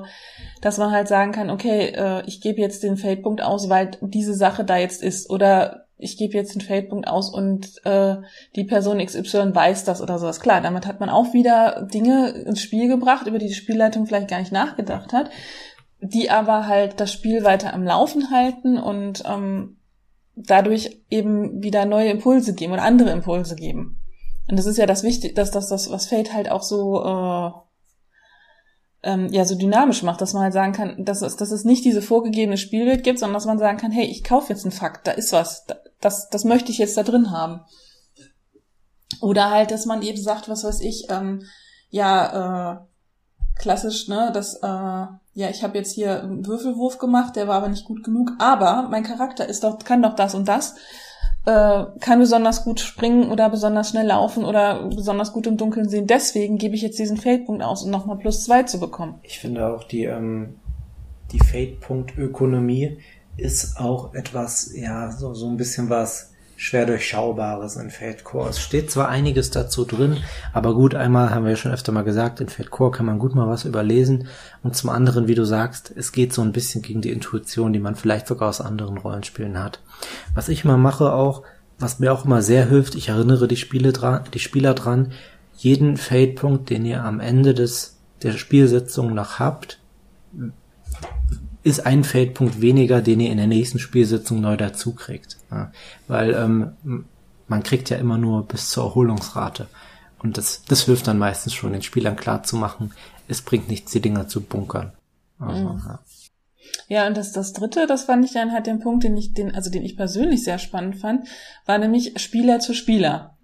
[SPEAKER 3] dass man halt sagen kann, okay, äh, ich gebe jetzt den Feldpunkt aus, weil diese Sache da jetzt ist. Oder ich gebe jetzt den Feldpunkt aus und äh, die Person XY weiß das oder sowas. Klar, damit hat man auch wieder Dinge ins Spiel gebracht, über die die Spielleitung vielleicht gar nicht nachgedacht hat, die aber halt das Spiel weiter am Laufen halten und ähm, dadurch eben wieder neue Impulse geben oder andere Impulse geben. Und das ist ja das Wichtige, dass das, das was Fate halt auch so äh, ähm, ja so dynamisch macht, dass man halt sagen kann, dass es, dass es nicht diese vorgegebene Spielwelt gibt, sondern dass man sagen kann, hey, ich kaufe jetzt einen Fakt, da ist was, das, das möchte ich jetzt da drin haben. Oder halt, dass man eben sagt, was weiß ich, ähm, ja, äh, klassisch, ne, dass, äh, ja, ich habe jetzt hier einen Würfelwurf gemacht, der war aber nicht gut genug, aber mein Charakter ist doch, kann doch das und das äh, kann besonders gut springen oder besonders schnell laufen oder besonders gut im Dunkeln sehen. Deswegen gebe ich jetzt diesen Feldpunkt aus, um nochmal plus zwei zu bekommen.
[SPEAKER 2] Ich finde auch die, ähm, die Feldpunkt-Ökonomie ist auch etwas, ja, so, so ein bisschen was schwer durchschaubares in Fate. Es steht zwar einiges dazu drin, aber gut, einmal haben wir ja schon öfter mal gesagt, in Fate kann man gut mal was überlesen und zum anderen, wie du sagst, es geht so ein bisschen gegen die Intuition, die man vielleicht sogar aus anderen Rollenspielen hat. Was ich mal mache auch, was mir auch immer sehr hilft, ich erinnere die Spiele dran, die Spieler dran, jeden Fate-Punkt, den ihr am Ende des, der Spielsitzung noch habt, ist ein Feldpunkt weniger, den ihr in der nächsten Spielsitzung neu dazu kriegt. Ja, weil ähm, man kriegt ja immer nur bis zur Erholungsrate. Und das, das hilft dann meistens schon, den Spielern klar zu machen, es bringt nichts, die Dinger zu bunkern. Also,
[SPEAKER 3] mhm. ja. Ja, und das, das dritte, das fand ich dann halt den Punkt, den ich, den, also den ich persönlich sehr spannend fand, war nämlich Spieler zu Spieler.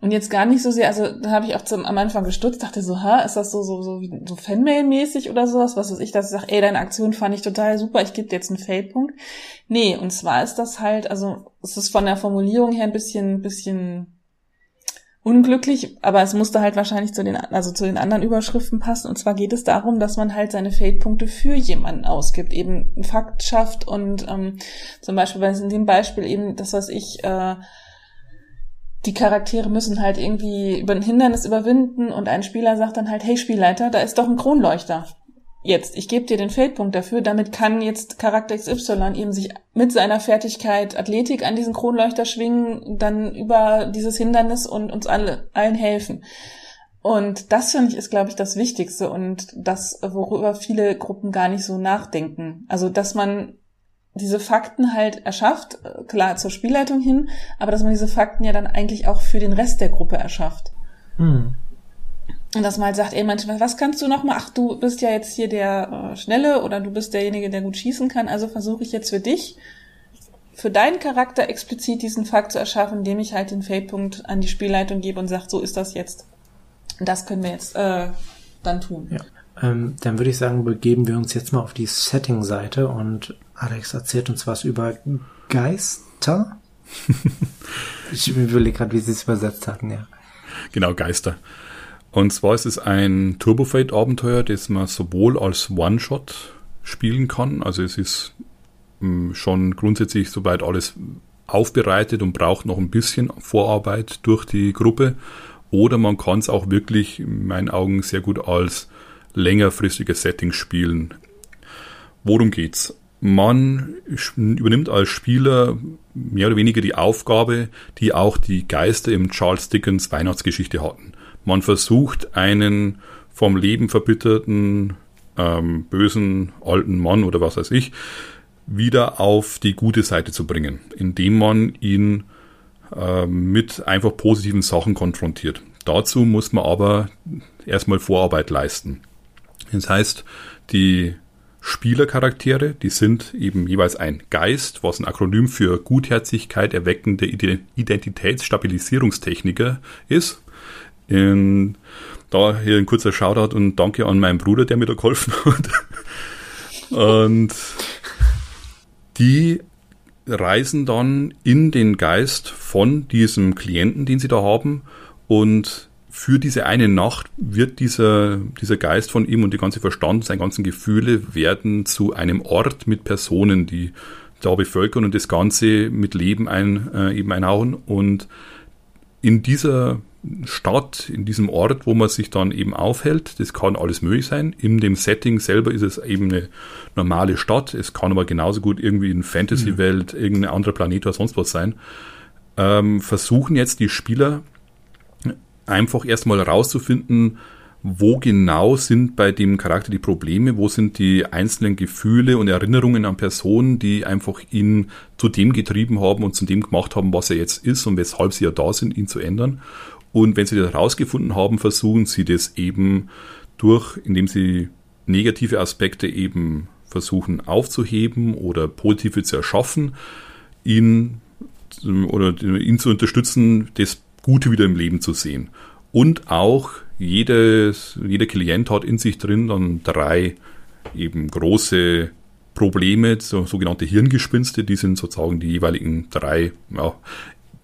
[SPEAKER 3] Und jetzt gar nicht so sehr, also da habe ich auch zum, am Anfang gestutzt, dachte so, ha, ist das so so so so Fanmail-mäßig oder sowas, was weiß ich, dass ich sage, ey, deine Aktion fand ich total super, ich gebe dir jetzt einen Feldpunkt. Nee, und zwar ist das halt, also es ist von der Formulierung her ein bisschen, bisschen unglücklich, aber es musste halt wahrscheinlich zu den, also zu den anderen Überschriften passen. Und zwar geht es darum, dass man halt seine Feldpunkte für jemanden ausgibt, eben einen Fakt schafft und ähm, zum Beispiel, wenn es in dem Beispiel eben das, was ich äh, die Charaktere müssen halt irgendwie über ein Hindernis überwinden und ein Spieler sagt dann halt, hey Spielleiter, da ist doch ein Kronleuchter. Jetzt, ich gebe dir den Feldpunkt dafür, damit kann jetzt Charakter XY eben sich mit seiner Fertigkeit Athletik an diesen Kronleuchter schwingen, dann über dieses Hindernis und uns alle, allen helfen. Und das finde ich ist, glaube ich, das Wichtigste und das, worüber viele Gruppen gar nicht so nachdenken. Also, dass man diese Fakten halt erschafft, äh, klar zur Spielleitung hin, aber dass man diese Fakten ja dann eigentlich auch für den Rest der Gruppe erschafft. Hm. Und dass man halt sagt, ey, manchmal, was kannst du noch mal? Ach, du bist ja jetzt hier der äh, Schnelle oder du bist derjenige, der gut schießen kann, also versuche ich jetzt für dich, für deinen Charakter explizit diesen Fakt zu erschaffen, indem ich halt den Feldpunkt an die Spielleitung gebe und sage, so ist das jetzt. Und das können wir jetzt äh, dann tun.
[SPEAKER 2] Ja. Ähm, dann würde ich sagen, begeben wir uns jetzt mal auf die Setting-Seite und Alex erzählt uns was über Geister. ich überlege gerade, wie sie es übersetzt hatten, ja.
[SPEAKER 1] Genau, Geister. Und zwar ist es ein Turbofate-Abenteuer, das man sowohl als One-Shot spielen kann, also es ist mm, schon grundsätzlich soweit alles aufbereitet und braucht noch ein bisschen Vorarbeit durch die Gruppe, oder man kann es auch wirklich in meinen Augen sehr gut als längerfristiges Setting spielen. Worum geht's? Man übernimmt als Spieler mehr oder weniger die Aufgabe, die auch die Geister im Charles Dickens Weihnachtsgeschichte hatten. Man versucht einen vom Leben verbitterten, ähm, bösen alten Mann oder was weiß ich, wieder auf die gute Seite zu bringen, indem man ihn äh, mit einfach positiven Sachen konfrontiert. Dazu muss man aber erstmal Vorarbeit leisten. Das heißt, die Spielercharaktere, die sind eben jeweils ein Geist, was ein Akronym für Gutherzigkeit erweckende Identitätsstabilisierungstechniker ist. In, da hier ein kurzer Shoutout und danke an meinen Bruder, der mir da geholfen hat. und die reisen dann in den Geist von diesem Klienten, den sie da haben und für diese eine Nacht wird dieser, dieser Geist von ihm und die ganze Verstand, seine ganzen Gefühle werden zu einem Ort mit Personen, die da bevölkern und das Ganze mit Leben ein, äh, eben einhauen. Und in dieser Stadt, in diesem Ort, wo man sich dann eben aufhält, das kann alles möglich sein. In dem Setting selber ist es eben eine normale Stadt. Es kann aber genauso gut irgendwie eine Fantasy-Welt, mhm. irgendein anderer Planet oder sonst was sein. Ähm, versuchen jetzt die Spieler einfach erstmal rauszufinden, wo genau sind bei dem Charakter die Probleme, wo sind die einzelnen Gefühle und Erinnerungen an Personen, die einfach ihn zu dem getrieben haben und zu dem gemacht haben, was er jetzt ist und weshalb sie ja da sind, ihn zu ändern. Und wenn sie das herausgefunden haben, versuchen sie das eben durch, indem sie negative Aspekte eben versuchen aufzuheben oder positive zu erschaffen, ihn oder ihn zu unterstützen, das Gute wieder im Leben zu sehen. Und auch jedes, jeder Klient hat in sich drin dann drei eben große Probleme, so, sogenannte Hirngespinste, die sind sozusagen die jeweiligen drei ja,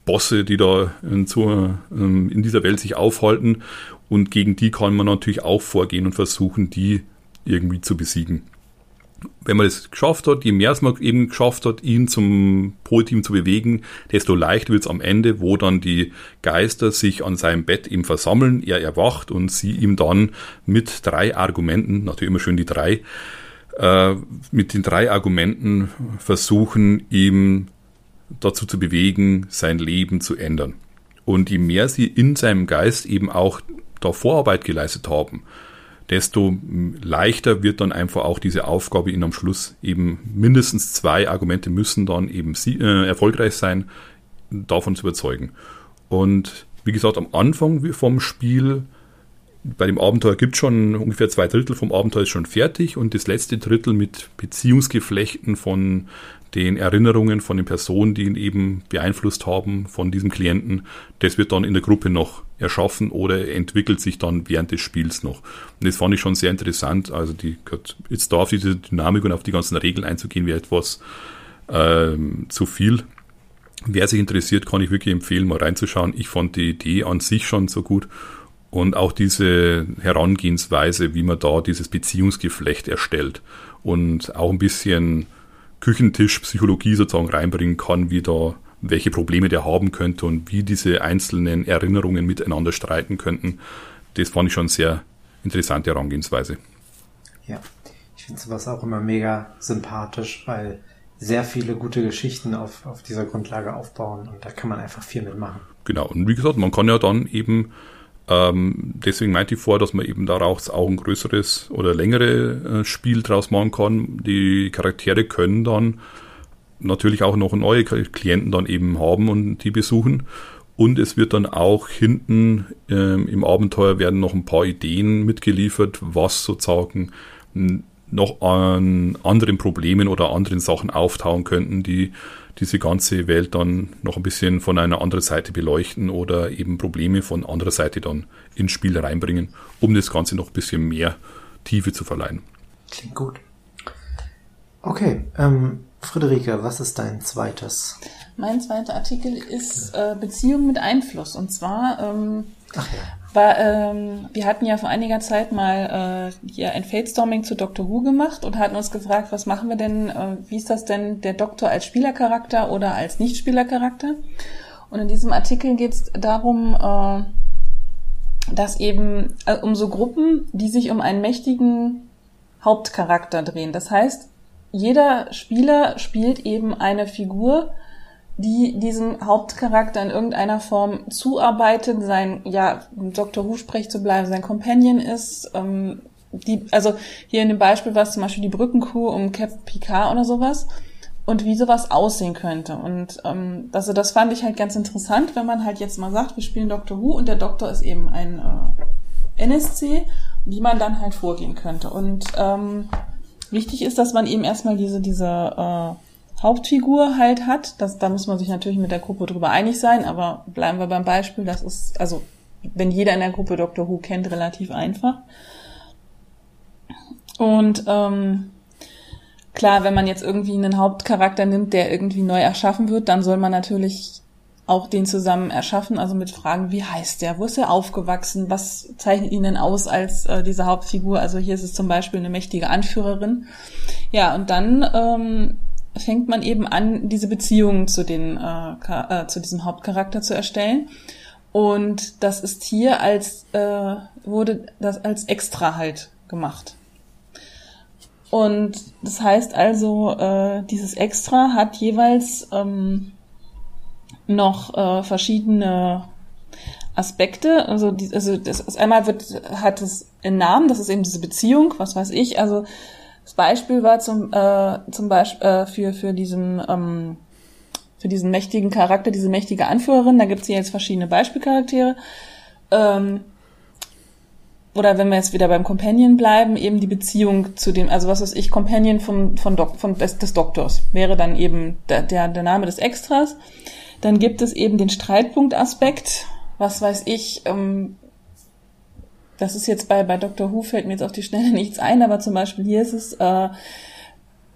[SPEAKER 1] Bosse, die da in, zu, ähm, in dieser Welt sich aufhalten. Und gegen die kann man natürlich auch vorgehen und versuchen, die irgendwie zu besiegen wenn man es geschafft hat, je mehr es man eben geschafft hat, ihn zum Polteam zu bewegen, desto leichter wird es am Ende, wo dann die Geister sich an seinem Bett eben versammeln, er erwacht und sie ihm dann mit drei Argumenten, natürlich immer schön die drei, äh, mit den drei Argumenten versuchen, ihm dazu zu bewegen, sein Leben zu ändern. Und je mehr sie in seinem Geist eben auch da Vorarbeit geleistet haben, desto leichter wird dann einfach auch diese Aufgabe ihnen am Schluss eben mindestens zwei Argumente müssen dann eben sie, äh, erfolgreich sein, davon zu überzeugen. Und wie gesagt, am Anfang vom Spiel, bei dem Abenteuer gibt es schon ungefähr zwei Drittel vom Abenteuer ist schon fertig und das letzte Drittel mit Beziehungsgeflechten von den Erinnerungen von den Personen, die ihn eben beeinflusst haben, von diesem Klienten, das wird dann in der Gruppe noch erschaffen oder entwickelt sich dann während des Spiels noch. Und das fand ich schon sehr interessant. Also die, jetzt da auf diese Dynamik und auf die ganzen Regeln einzugehen, wäre etwas ähm, zu viel. Wer sich interessiert, kann ich wirklich empfehlen, mal reinzuschauen. Ich fand die Idee an sich schon so gut. Und auch diese Herangehensweise, wie man da dieses Beziehungsgeflecht erstellt und auch ein bisschen Küchentischpsychologie sozusagen reinbringen kann, wie da welche Probleme der haben könnte und wie diese einzelnen Erinnerungen miteinander streiten könnten. Das fand ich schon sehr interessante Herangehensweise.
[SPEAKER 2] Ja, ich finde sowas auch immer mega sympathisch, weil sehr viele gute Geschichten auf, auf dieser Grundlage aufbauen und da kann man einfach viel mitmachen.
[SPEAKER 1] Genau, und wie gesagt, man kann ja dann eben, ähm, deswegen meinte ich vor, dass man eben daraus auch ein größeres oder längere äh, Spiel draus machen kann. Die Charaktere können dann natürlich auch noch neue Klienten dann eben haben und die besuchen. Und es wird dann auch hinten ähm, im Abenteuer werden noch ein paar Ideen mitgeliefert, was sozusagen noch an anderen Problemen oder anderen Sachen auftauchen könnten, die diese ganze Welt dann noch ein bisschen von einer anderen Seite beleuchten oder eben Probleme von anderer Seite dann ins Spiel reinbringen, um das Ganze noch ein bisschen mehr Tiefe zu verleihen.
[SPEAKER 2] Klingt gut. Okay, ähm, Friederike, was ist dein zweites?
[SPEAKER 3] Mein zweiter Artikel ist äh, Beziehung mit Einfluss. Und zwar, ähm, Ach ja. war, ähm, wir hatten ja vor einiger Zeit mal äh, hier ein Fatestorming zu Doctor Who gemacht und hatten uns gefragt, was machen wir denn, äh, wie ist das denn der Doktor als Spielercharakter oder als Nichtspielercharakter? Und in diesem Artikel geht es darum, äh, dass eben äh, um so Gruppen, die sich um einen mächtigen Hauptcharakter drehen. Das heißt, jeder Spieler spielt eben eine Figur, die diesem Hauptcharakter in irgendeiner Form zuarbeitet, sein, ja, Dr. Who-Sprech zu bleiben, sein Companion ist, ähm, die, also hier in dem Beispiel war es zum Beispiel die Brückenkuh um Cap Picard oder sowas und wie sowas aussehen könnte. Und ähm, also das fand ich halt ganz interessant, wenn man halt jetzt mal sagt, wir spielen Dr. Who und der Doktor ist eben ein äh, NSC, wie man dann halt vorgehen könnte. Und ähm, Wichtig ist, dass man eben erstmal diese, diese äh, Hauptfigur halt hat. Das, da muss man sich natürlich mit der Gruppe drüber einig sein, aber bleiben wir beim Beispiel. Das ist, also, wenn jeder in der Gruppe Dr. Who kennt, relativ einfach. Und ähm, klar, wenn man jetzt irgendwie einen Hauptcharakter nimmt, der irgendwie neu erschaffen wird, dann soll man natürlich auch den zusammen erschaffen, also mit Fragen, wie heißt der, wo ist er aufgewachsen, was zeichnet ihn denn aus als äh, diese Hauptfigur? Also hier ist es zum Beispiel eine mächtige Anführerin. Ja, und dann ähm, fängt man eben an, diese Beziehungen zu den äh, äh, zu diesem Hauptcharakter zu erstellen. Und das ist hier als äh, wurde das als extra halt gemacht. Und das heißt also, äh, dieses Extra hat jeweils ähm, noch äh, verschiedene Aspekte. Also, die, also das einmal wird hat es einen Namen, das ist eben diese Beziehung, was weiß ich. Also das Beispiel war zum äh, zum Beispiel äh, für für diesen ähm, für diesen mächtigen Charakter, diese mächtige Anführerin. Da gibt es jetzt verschiedene Beispielcharaktere. Ähm, oder wenn wir jetzt wieder beim Companion bleiben, eben die Beziehung zu dem, also was weiß ich, Companion vom, von Dok, von des, des Doktors wäre dann eben der, der, der Name des Extras. Dann gibt es eben den Streitpunktaspekt, was weiß ich, ähm, das ist jetzt bei, bei Dr. Who fällt mir jetzt auf die Schnelle nichts ein, aber zum Beispiel hier ist es äh,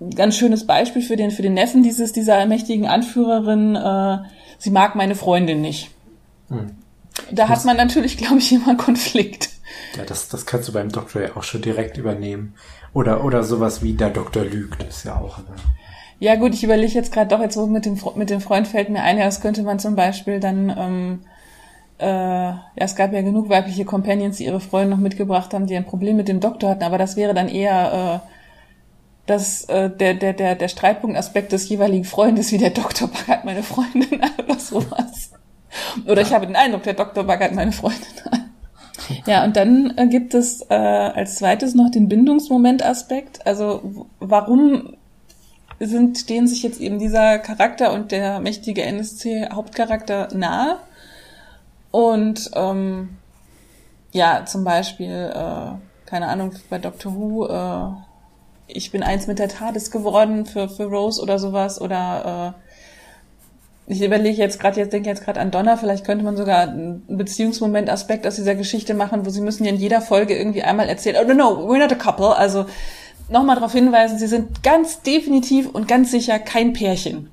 [SPEAKER 3] ein ganz schönes Beispiel für den, für den Neffen dieses, dieser mächtigen Anführerin, äh, sie mag meine Freundin nicht. Hm. Da hat man natürlich, glaube ich, immer Konflikt.
[SPEAKER 2] Ja, das, das kannst du beim Doktor ja auch schon direkt übernehmen. Oder, oder sowas wie der Doktor lügt, ist ja auch. Ne?
[SPEAKER 3] Ja gut, ich überlege jetzt gerade doch jetzt so mit dem, mit dem Freund fällt mir ein, ja, das könnte man zum Beispiel dann, ähm, äh, ja, es gab ja genug weibliche Companions, die ihre Freunde noch mitgebracht haben, die ein Problem mit dem Doktor hatten, aber das wäre dann eher, äh, dass äh, der, der, der, der Streitpunktaspekt des jeweiligen Freundes, wie der Doktor baggert meine Freundin oder sowas. Oder ja. ich habe den Eindruck, der Doktor baggert meine Freundin an. Ja, und dann äh, gibt es äh, als zweites noch den Bindungsmomentaspekt. Also warum sind, stehen sich jetzt eben dieser Charakter und der mächtige NSC-Hauptcharakter nahe? Und ähm, ja, zum Beispiel, äh, keine Ahnung, bei Doctor Who, äh, ich bin eins mit der TARDIS geworden für, für Rose oder sowas oder äh, ich überlege jetzt gerade, jetzt denke jetzt gerade an Donner, vielleicht könnte man sogar einen Beziehungsmoment-Aspekt aus dieser Geschichte machen, wo sie müssen ja in jeder Folge irgendwie einmal erzählen, oh no, no, we're not a couple, also nochmal darauf hinweisen, sie sind ganz definitiv und ganz sicher kein Pärchen.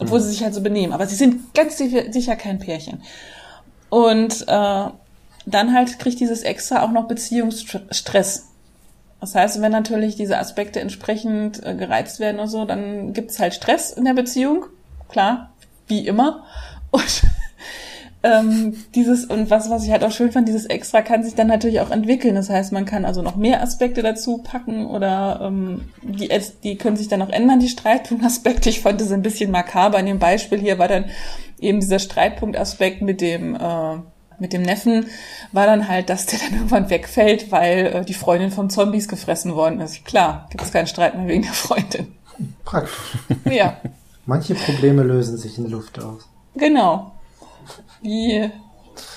[SPEAKER 3] Obwohl mhm. sie sich halt so benehmen, aber sie sind ganz sicher kein Pärchen. Und äh, dann halt kriegt dieses Extra auch noch Beziehungsstress. Das heißt, wenn natürlich diese Aspekte entsprechend äh, gereizt werden und so, dann gibt es halt Stress in der Beziehung. Klar, wie immer. Und ähm, dieses, und was, was ich halt auch schön fand, dieses Extra kann sich dann natürlich auch entwickeln. Das heißt, man kann also noch mehr Aspekte dazu packen oder ähm, die, die können sich dann auch ändern, die Streitpunktaspekte. Ich fand das ein bisschen makaber. In dem Beispiel hier war dann eben dieser Streitpunktaspekt mit dem äh, mit dem Neffen war dann halt, dass der dann irgendwann wegfällt, weil äh, die Freundin von Zombies gefressen worden ist. Klar, gibt es keinen Streit mehr wegen der Freundin.
[SPEAKER 2] Praktisch. Ja. Manche Probleme lösen sich in Luft aus.
[SPEAKER 3] Genau. Wie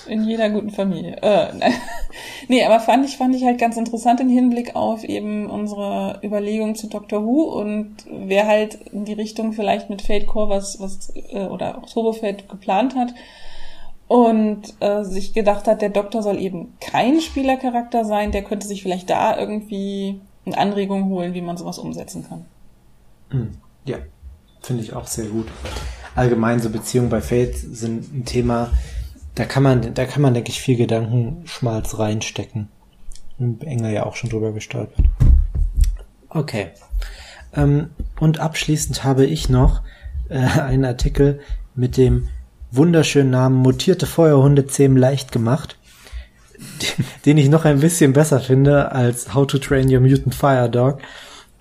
[SPEAKER 3] in jeder guten Familie. Äh, nee, aber fand ich, fand ich halt ganz interessant im Hinblick auf eben unsere Überlegung zu Doctor Who und wer halt in die Richtung vielleicht mit Fate Core was, was, äh, oder auch Turbo Fate geplant hat und äh, sich gedacht hat, der Doktor soll eben kein Spielercharakter sein, der könnte sich vielleicht da irgendwie eine Anregung holen, wie man sowas umsetzen kann.
[SPEAKER 2] Hm. Ja, Finde ich auch sehr gut. Allgemein so Beziehungen bei Fate sind ein Thema, da kann man, da kann man, denke ich, viel Gedankenschmalz reinstecken. Engel ja auch schon drüber gestolpert. Okay. Ähm, und abschließend habe ich noch äh, einen Artikel mit dem wunderschönen Namen Mutierte Feuerhunde zähmen leicht gemacht, den ich noch ein bisschen besser finde als How to Train Your Mutant Fire Dog.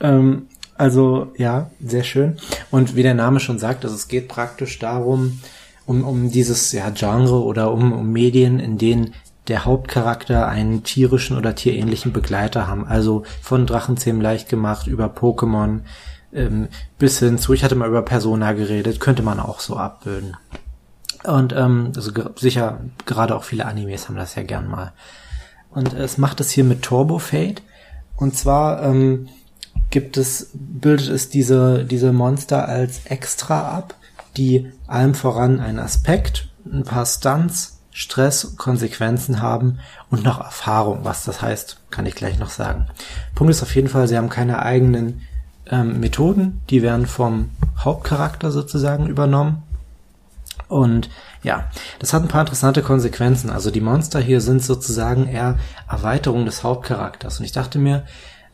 [SPEAKER 2] Ähm, also ja, sehr schön. Und wie der Name schon sagt, also es geht praktisch darum, um, um dieses ja, Genre oder um, um Medien, in denen der Hauptcharakter einen tierischen oder tierähnlichen Begleiter haben. Also von Drachenzähmen leicht gemacht über Pokémon ähm, bis hin zu, ich hatte mal über Persona geredet, könnte man auch so abbilden. Und ähm, also sicher, gerade auch viele Animes haben das ja gern mal. Und es macht es hier mit Turbo Fate. Und zwar ähm, gibt es, bildet es diese, diese Monster als extra ab, die allem voran einen Aspekt, ein paar Stunts, Stress, Konsequenzen haben und noch Erfahrung. Was das heißt, kann ich gleich noch sagen. Punkt ist auf jeden Fall, sie haben keine eigenen ähm, Methoden, die werden vom Hauptcharakter sozusagen übernommen. Und ja, das hat ein paar interessante Konsequenzen. Also die Monster hier sind sozusagen eher Erweiterung des Hauptcharakters. Und ich dachte mir,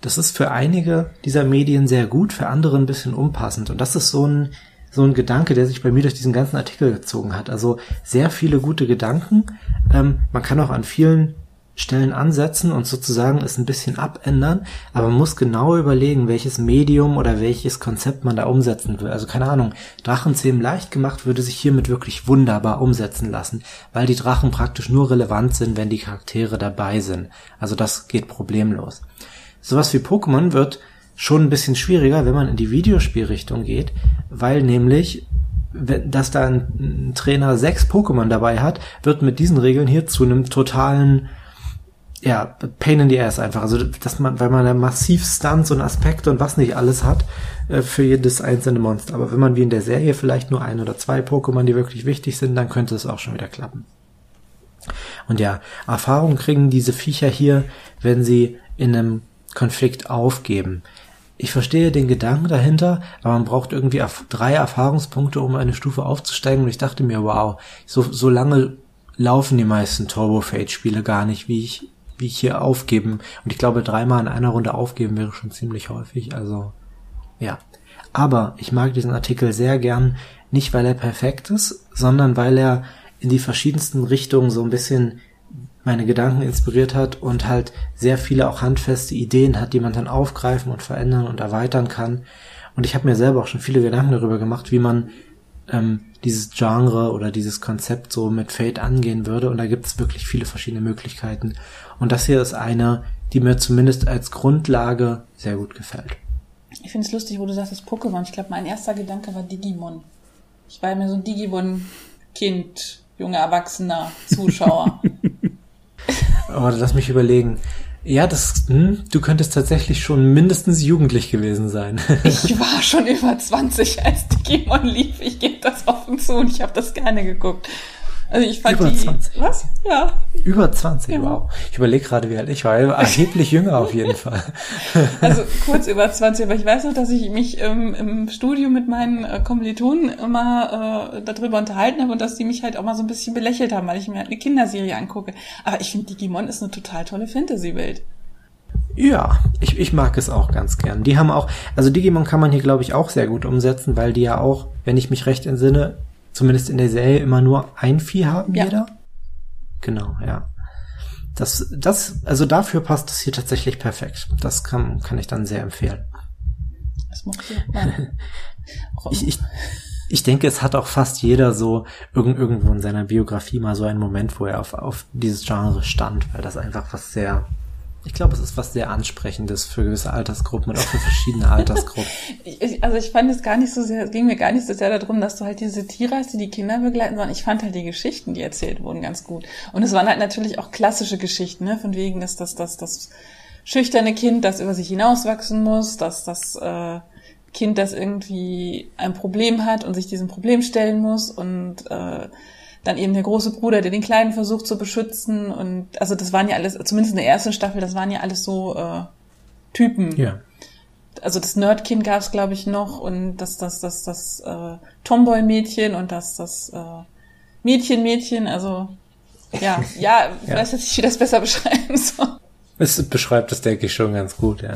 [SPEAKER 2] das ist für einige dieser Medien sehr gut, für andere ein bisschen unpassend. Und das ist so ein, so ein Gedanke, der sich bei mir durch diesen ganzen Artikel gezogen hat. Also sehr viele gute Gedanken. Ähm, man kann auch an vielen Stellen ansetzen und sozusagen es ein bisschen abändern, aber man muss genau überlegen, welches Medium oder welches Konzept man da umsetzen will. Also keine Ahnung, Drachenzähmen leicht gemacht würde sich hiermit wirklich wunderbar umsetzen lassen, weil die Drachen praktisch nur relevant sind, wenn die Charaktere dabei sind. Also das geht problemlos. Sowas wie Pokémon wird schon ein bisschen schwieriger, wenn man in die Videospielrichtung geht, weil nämlich dass da ein Trainer sechs Pokémon dabei hat, wird mit diesen Regeln hier zu einem totalen ja, Pain in the Ass einfach. Also, dass man, weil man da massiv Stunts und Aspekte und was nicht alles hat, äh, für jedes einzelne Monster. Aber wenn man wie in der Serie vielleicht nur ein oder zwei Pokémon, die wirklich wichtig sind, dann könnte es auch schon wieder klappen. Und ja, Erfahrung kriegen diese Viecher hier, wenn sie in einem Konflikt aufgeben. Ich verstehe den Gedanken dahinter, aber man braucht irgendwie drei Erfahrungspunkte, um eine Stufe aufzusteigen. Und ich dachte mir, wow, so, so lange laufen die meisten Turbo Fate Spiele gar nicht, wie ich wie ich hier aufgeben. Und ich glaube, dreimal in einer Runde aufgeben wäre schon ziemlich häufig. Also, ja. Aber ich mag diesen Artikel sehr gern, nicht weil er perfekt ist, sondern weil er in die verschiedensten Richtungen so ein bisschen meine Gedanken inspiriert hat und halt sehr viele auch handfeste Ideen hat, die man dann aufgreifen und verändern und erweitern kann. Und ich habe mir selber auch schon viele Gedanken darüber gemacht, wie man ähm, dieses Genre oder dieses Konzept so mit Fate angehen würde. Und da gibt es wirklich viele verschiedene Möglichkeiten. Und das hier ist eine, die mir zumindest als Grundlage sehr gut gefällt.
[SPEAKER 3] Ich finde es lustig, wo du sagst, das Pokémon. Ich glaube, mein erster Gedanke war Digimon. Ich war immer so ein Digimon-Kind, junger Erwachsener, Zuschauer.
[SPEAKER 2] oh, lass mich überlegen. Ja, das, hm, du könntest tatsächlich schon mindestens jugendlich gewesen sein.
[SPEAKER 3] ich war schon über 20, als Digimon lief. Ich gebe das offen zu und ich habe das gerne geguckt. Also ich fand
[SPEAKER 2] Über
[SPEAKER 3] die,
[SPEAKER 2] 20.
[SPEAKER 3] Was? Ja.
[SPEAKER 2] Über 20, ja. wow. Ich überlege gerade, wie alt ich war. Erheblich jünger auf jeden Fall.
[SPEAKER 3] Also kurz über 20, aber ich weiß noch, dass ich mich ähm, im Studio mit meinen äh, Kommilitonen immer äh, darüber unterhalten habe und dass die mich halt auch mal so ein bisschen belächelt haben, weil ich mir halt eine Kinderserie angucke. Aber ich finde, Digimon ist eine total tolle Fantasy-Welt.
[SPEAKER 2] Ja, ich, ich mag es auch ganz gern. Die haben auch, also Digimon kann man hier, glaube ich, auch sehr gut umsetzen, weil die ja auch, wenn ich mich recht entsinne, zumindest in der Serie immer nur ein Vieh haben, ja. jeder. Genau, ja. Das, das, also dafür passt das hier tatsächlich perfekt. Das kann, kann ich dann sehr empfehlen. Das macht ich, ich, ich denke, es hat auch fast jeder so irgend, irgendwo in seiner Biografie mal so einen Moment, wo er auf, auf dieses Genre stand, weil das einfach was sehr, ich glaube, es ist was sehr Ansprechendes für gewisse Altersgruppen und auch für verschiedene Altersgruppen.
[SPEAKER 3] ich, also ich fand es gar nicht so sehr, es ging mir gar nicht so sehr darum, dass du halt diese Tiere hast, die die Kinder begleiten, sondern ich fand halt die Geschichten, die erzählt wurden, ganz gut. Und es waren halt natürlich auch klassische Geschichten, ne? von wegen, dass das, das, das schüchterne Kind, das über sich hinauswachsen muss, dass das äh, Kind, das irgendwie ein Problem hat und sich diesem Problem stellen muss und äh, dann eben der große Bruder, der den Kleinen versucht zu beschützen und also das waren ja alles, zumindest in der ersten Staffel, das waren ja alles so äh, Typen.
[SPEAKER 2] Ja.
[SPEAKER 3] Also das Nerdkind gab es, glaube ich, noch und das, das, das, das äh, Tomboy-Mädchen und das, das äh, Mädchen-Mädchen, also ja, ja, ich ja. weiß jetzt nicht, wie das besser beschreiben soll.
[SPEAKER 2] Es beschreibt das, denke ich, schon ganz gut, ja.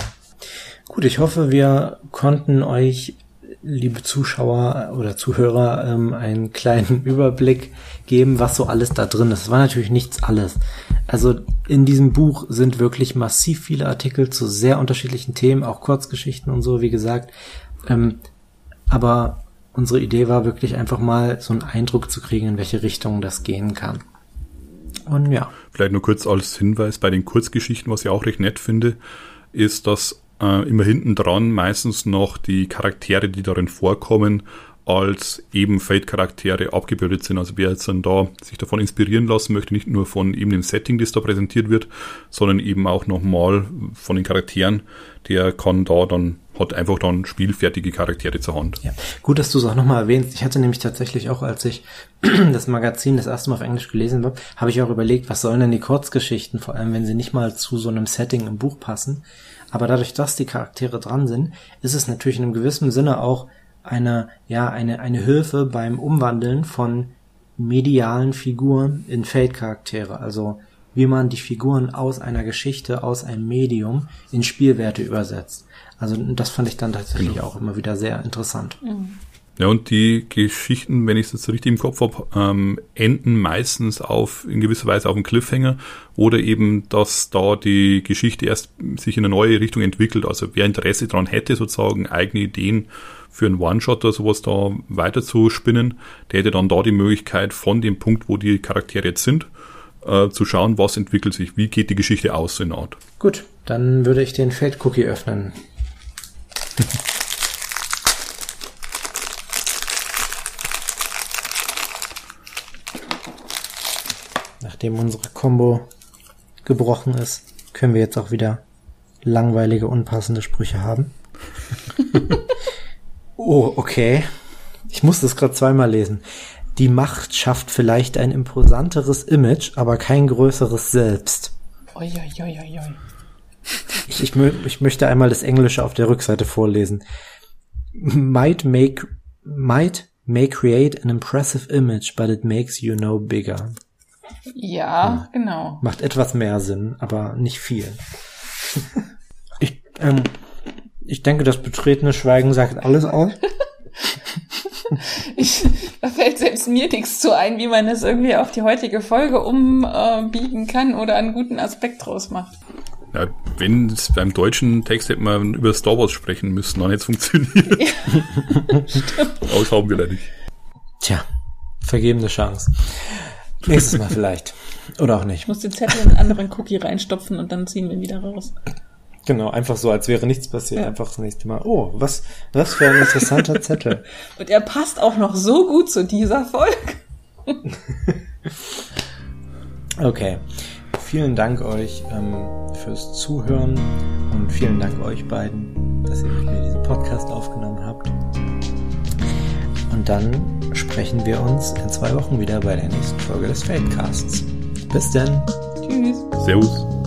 [SPEAKER 2] Gut, ich hoffe, wir konnten euch liebe Zuschauer oder Zuhörer, ähm, einen kleinen Überblick geben, was so alles da drin ist. Es war natürlich nichts alles. Also in diesem Buch sind wirklich massiv viele Artikel zu sehr unterschiedlichen Themen, auch Kurzgeschichten und so, wie gesagt. Ähm, aber unsere Idee war wirklich einfach mal so einen Eindruck zu kriegen, in welche Richtung das gehen kann. Und ja.
[SPEAKER 1] Vielleicht nur kurz als Hinweis bei den Kurzgeschichten, was ich auch recht nett finde, ist, dass äh, immer hinten dran meistens noch die Charaktere, die darin vorkommen, als eben Fate-Charaktere abgebildet sind. Also wer jetzt dann da sich davon inspirieren lassen möchte, nicht nur von eben dem Setting, das da präsentiert wird, sondern eben auch nochmal von den Charakteren, der kann da dann, hat einfach dann spielfertige Charaktere zur Hand.
[SPEAKER 2] Ja. Gut, dass du es auch nochmal erwähnst. Ich hatte nämlich tatsächlich auch, als ich das Magazin das erste Mal auf Englisch gelesen habe, habe ich auch überlegt, was sollen denn die Kurzgeschichten, vor allem wenn sie nicht mal zu so einem Setting im Buch passen. Aber dadurch, dass die Charaktere dran sind, ist es natürlich in einem gewissen Sinne auch eine, ja, eine, eine Hilfe beim Umwandeln von medialen Figuren in Fate-Charaktere. Also wie man die Figuren aus einer Geschichte, aus einem Medium in Spielwerte übersetzt. Also das fand ich dann tatsächlich genau. auch immer wieder sehr interessant. Mhm.
[SPEAKER 1] Ja, und die Geschichten, wenn ich es jetzt richtig im Kopf habe, ähm, enden meistens auf in gewisser Weise auf einem Cliffhanger oder eben, dass da die Geschichte erst sich in eine neue Richtung entwickelt. Also wer Interesse daran hätte, sozusagen eigene Ideen für einen One-Shot oder sowas da weiter zu spinnen, der hätte dann da die Möglichkeit von dem Punkt, wo die Charaktere jetzt sind, äh, zu schauen, was entwickelt sich, wie geht die Geschichte aus in Art.
[SPEAKER 2] Gut, dann würde ich den Feld-Cookie öffnen. Nachdem unsere Combo gebrochen ist, können wir jetzt auch wieder langweilige, unpassende Sprüche haben. oh, okay. Ich muss das gerade zweimal lesen. Die Macht schafft vielleicht ein imposanteres Image, aber kein größeres Selbst. Oi, oi, oi, oi. Ich, ich, ich möchte einmal das Englische auf der Rückseite vorlesen. Might make, might may create an impressive image, but it makes you no bigger.
[SPEAKER 3] Ja, hm. genau.
[SPEAKER 2] Macht etwas mehr Sinn, aber nicht viel. ich, ähm, ich denke, das betretene Schweigen sagt alles aus.
[SPEAKER 3] ich, da fällt selbst mir nichts zu ein, wie man das irgendwie auf die heutige Folge umbiegen kann oder einen guten Aspekt draus macht.
[SPEAKER 1] Ja, wenn es beim deutschen Text hätte man über Star Wars sprechen müssen, dann hätte es funktioniert. Ja, Aber das haben wir leider nicht.
[SPEAKER 2] Tja, vergebene Chance. Nächstes Mal vielleicht. Oder auch nicht.
[SPEAKER 3] Ich muss den Zettel in einen anderen Cookie reinstopfen und dann ziehen wir ihn wieder raus.
[SPEAKER 2] Genau, einfach so, als wäre nichts passiert. Ja. Einfach das nächste Mal. Oh, was, was für ein interessanter Zettel.
[SPEAKER 3] Und er passt auch noch so gut zu dieser Folge.
[SPEAKER 2] okay. Vielen Dank euch ähm, fürs Zuhören und vielen Dank euch beiden, dass ihr mit mir diesen Podcast aufgenommen habt. Und dann sprechen wir uns in zwei Wochen wieder bei der nächsten Folge des Fadecasts. Bis denn.
[SPEAKER 1] Tschüss. Servus.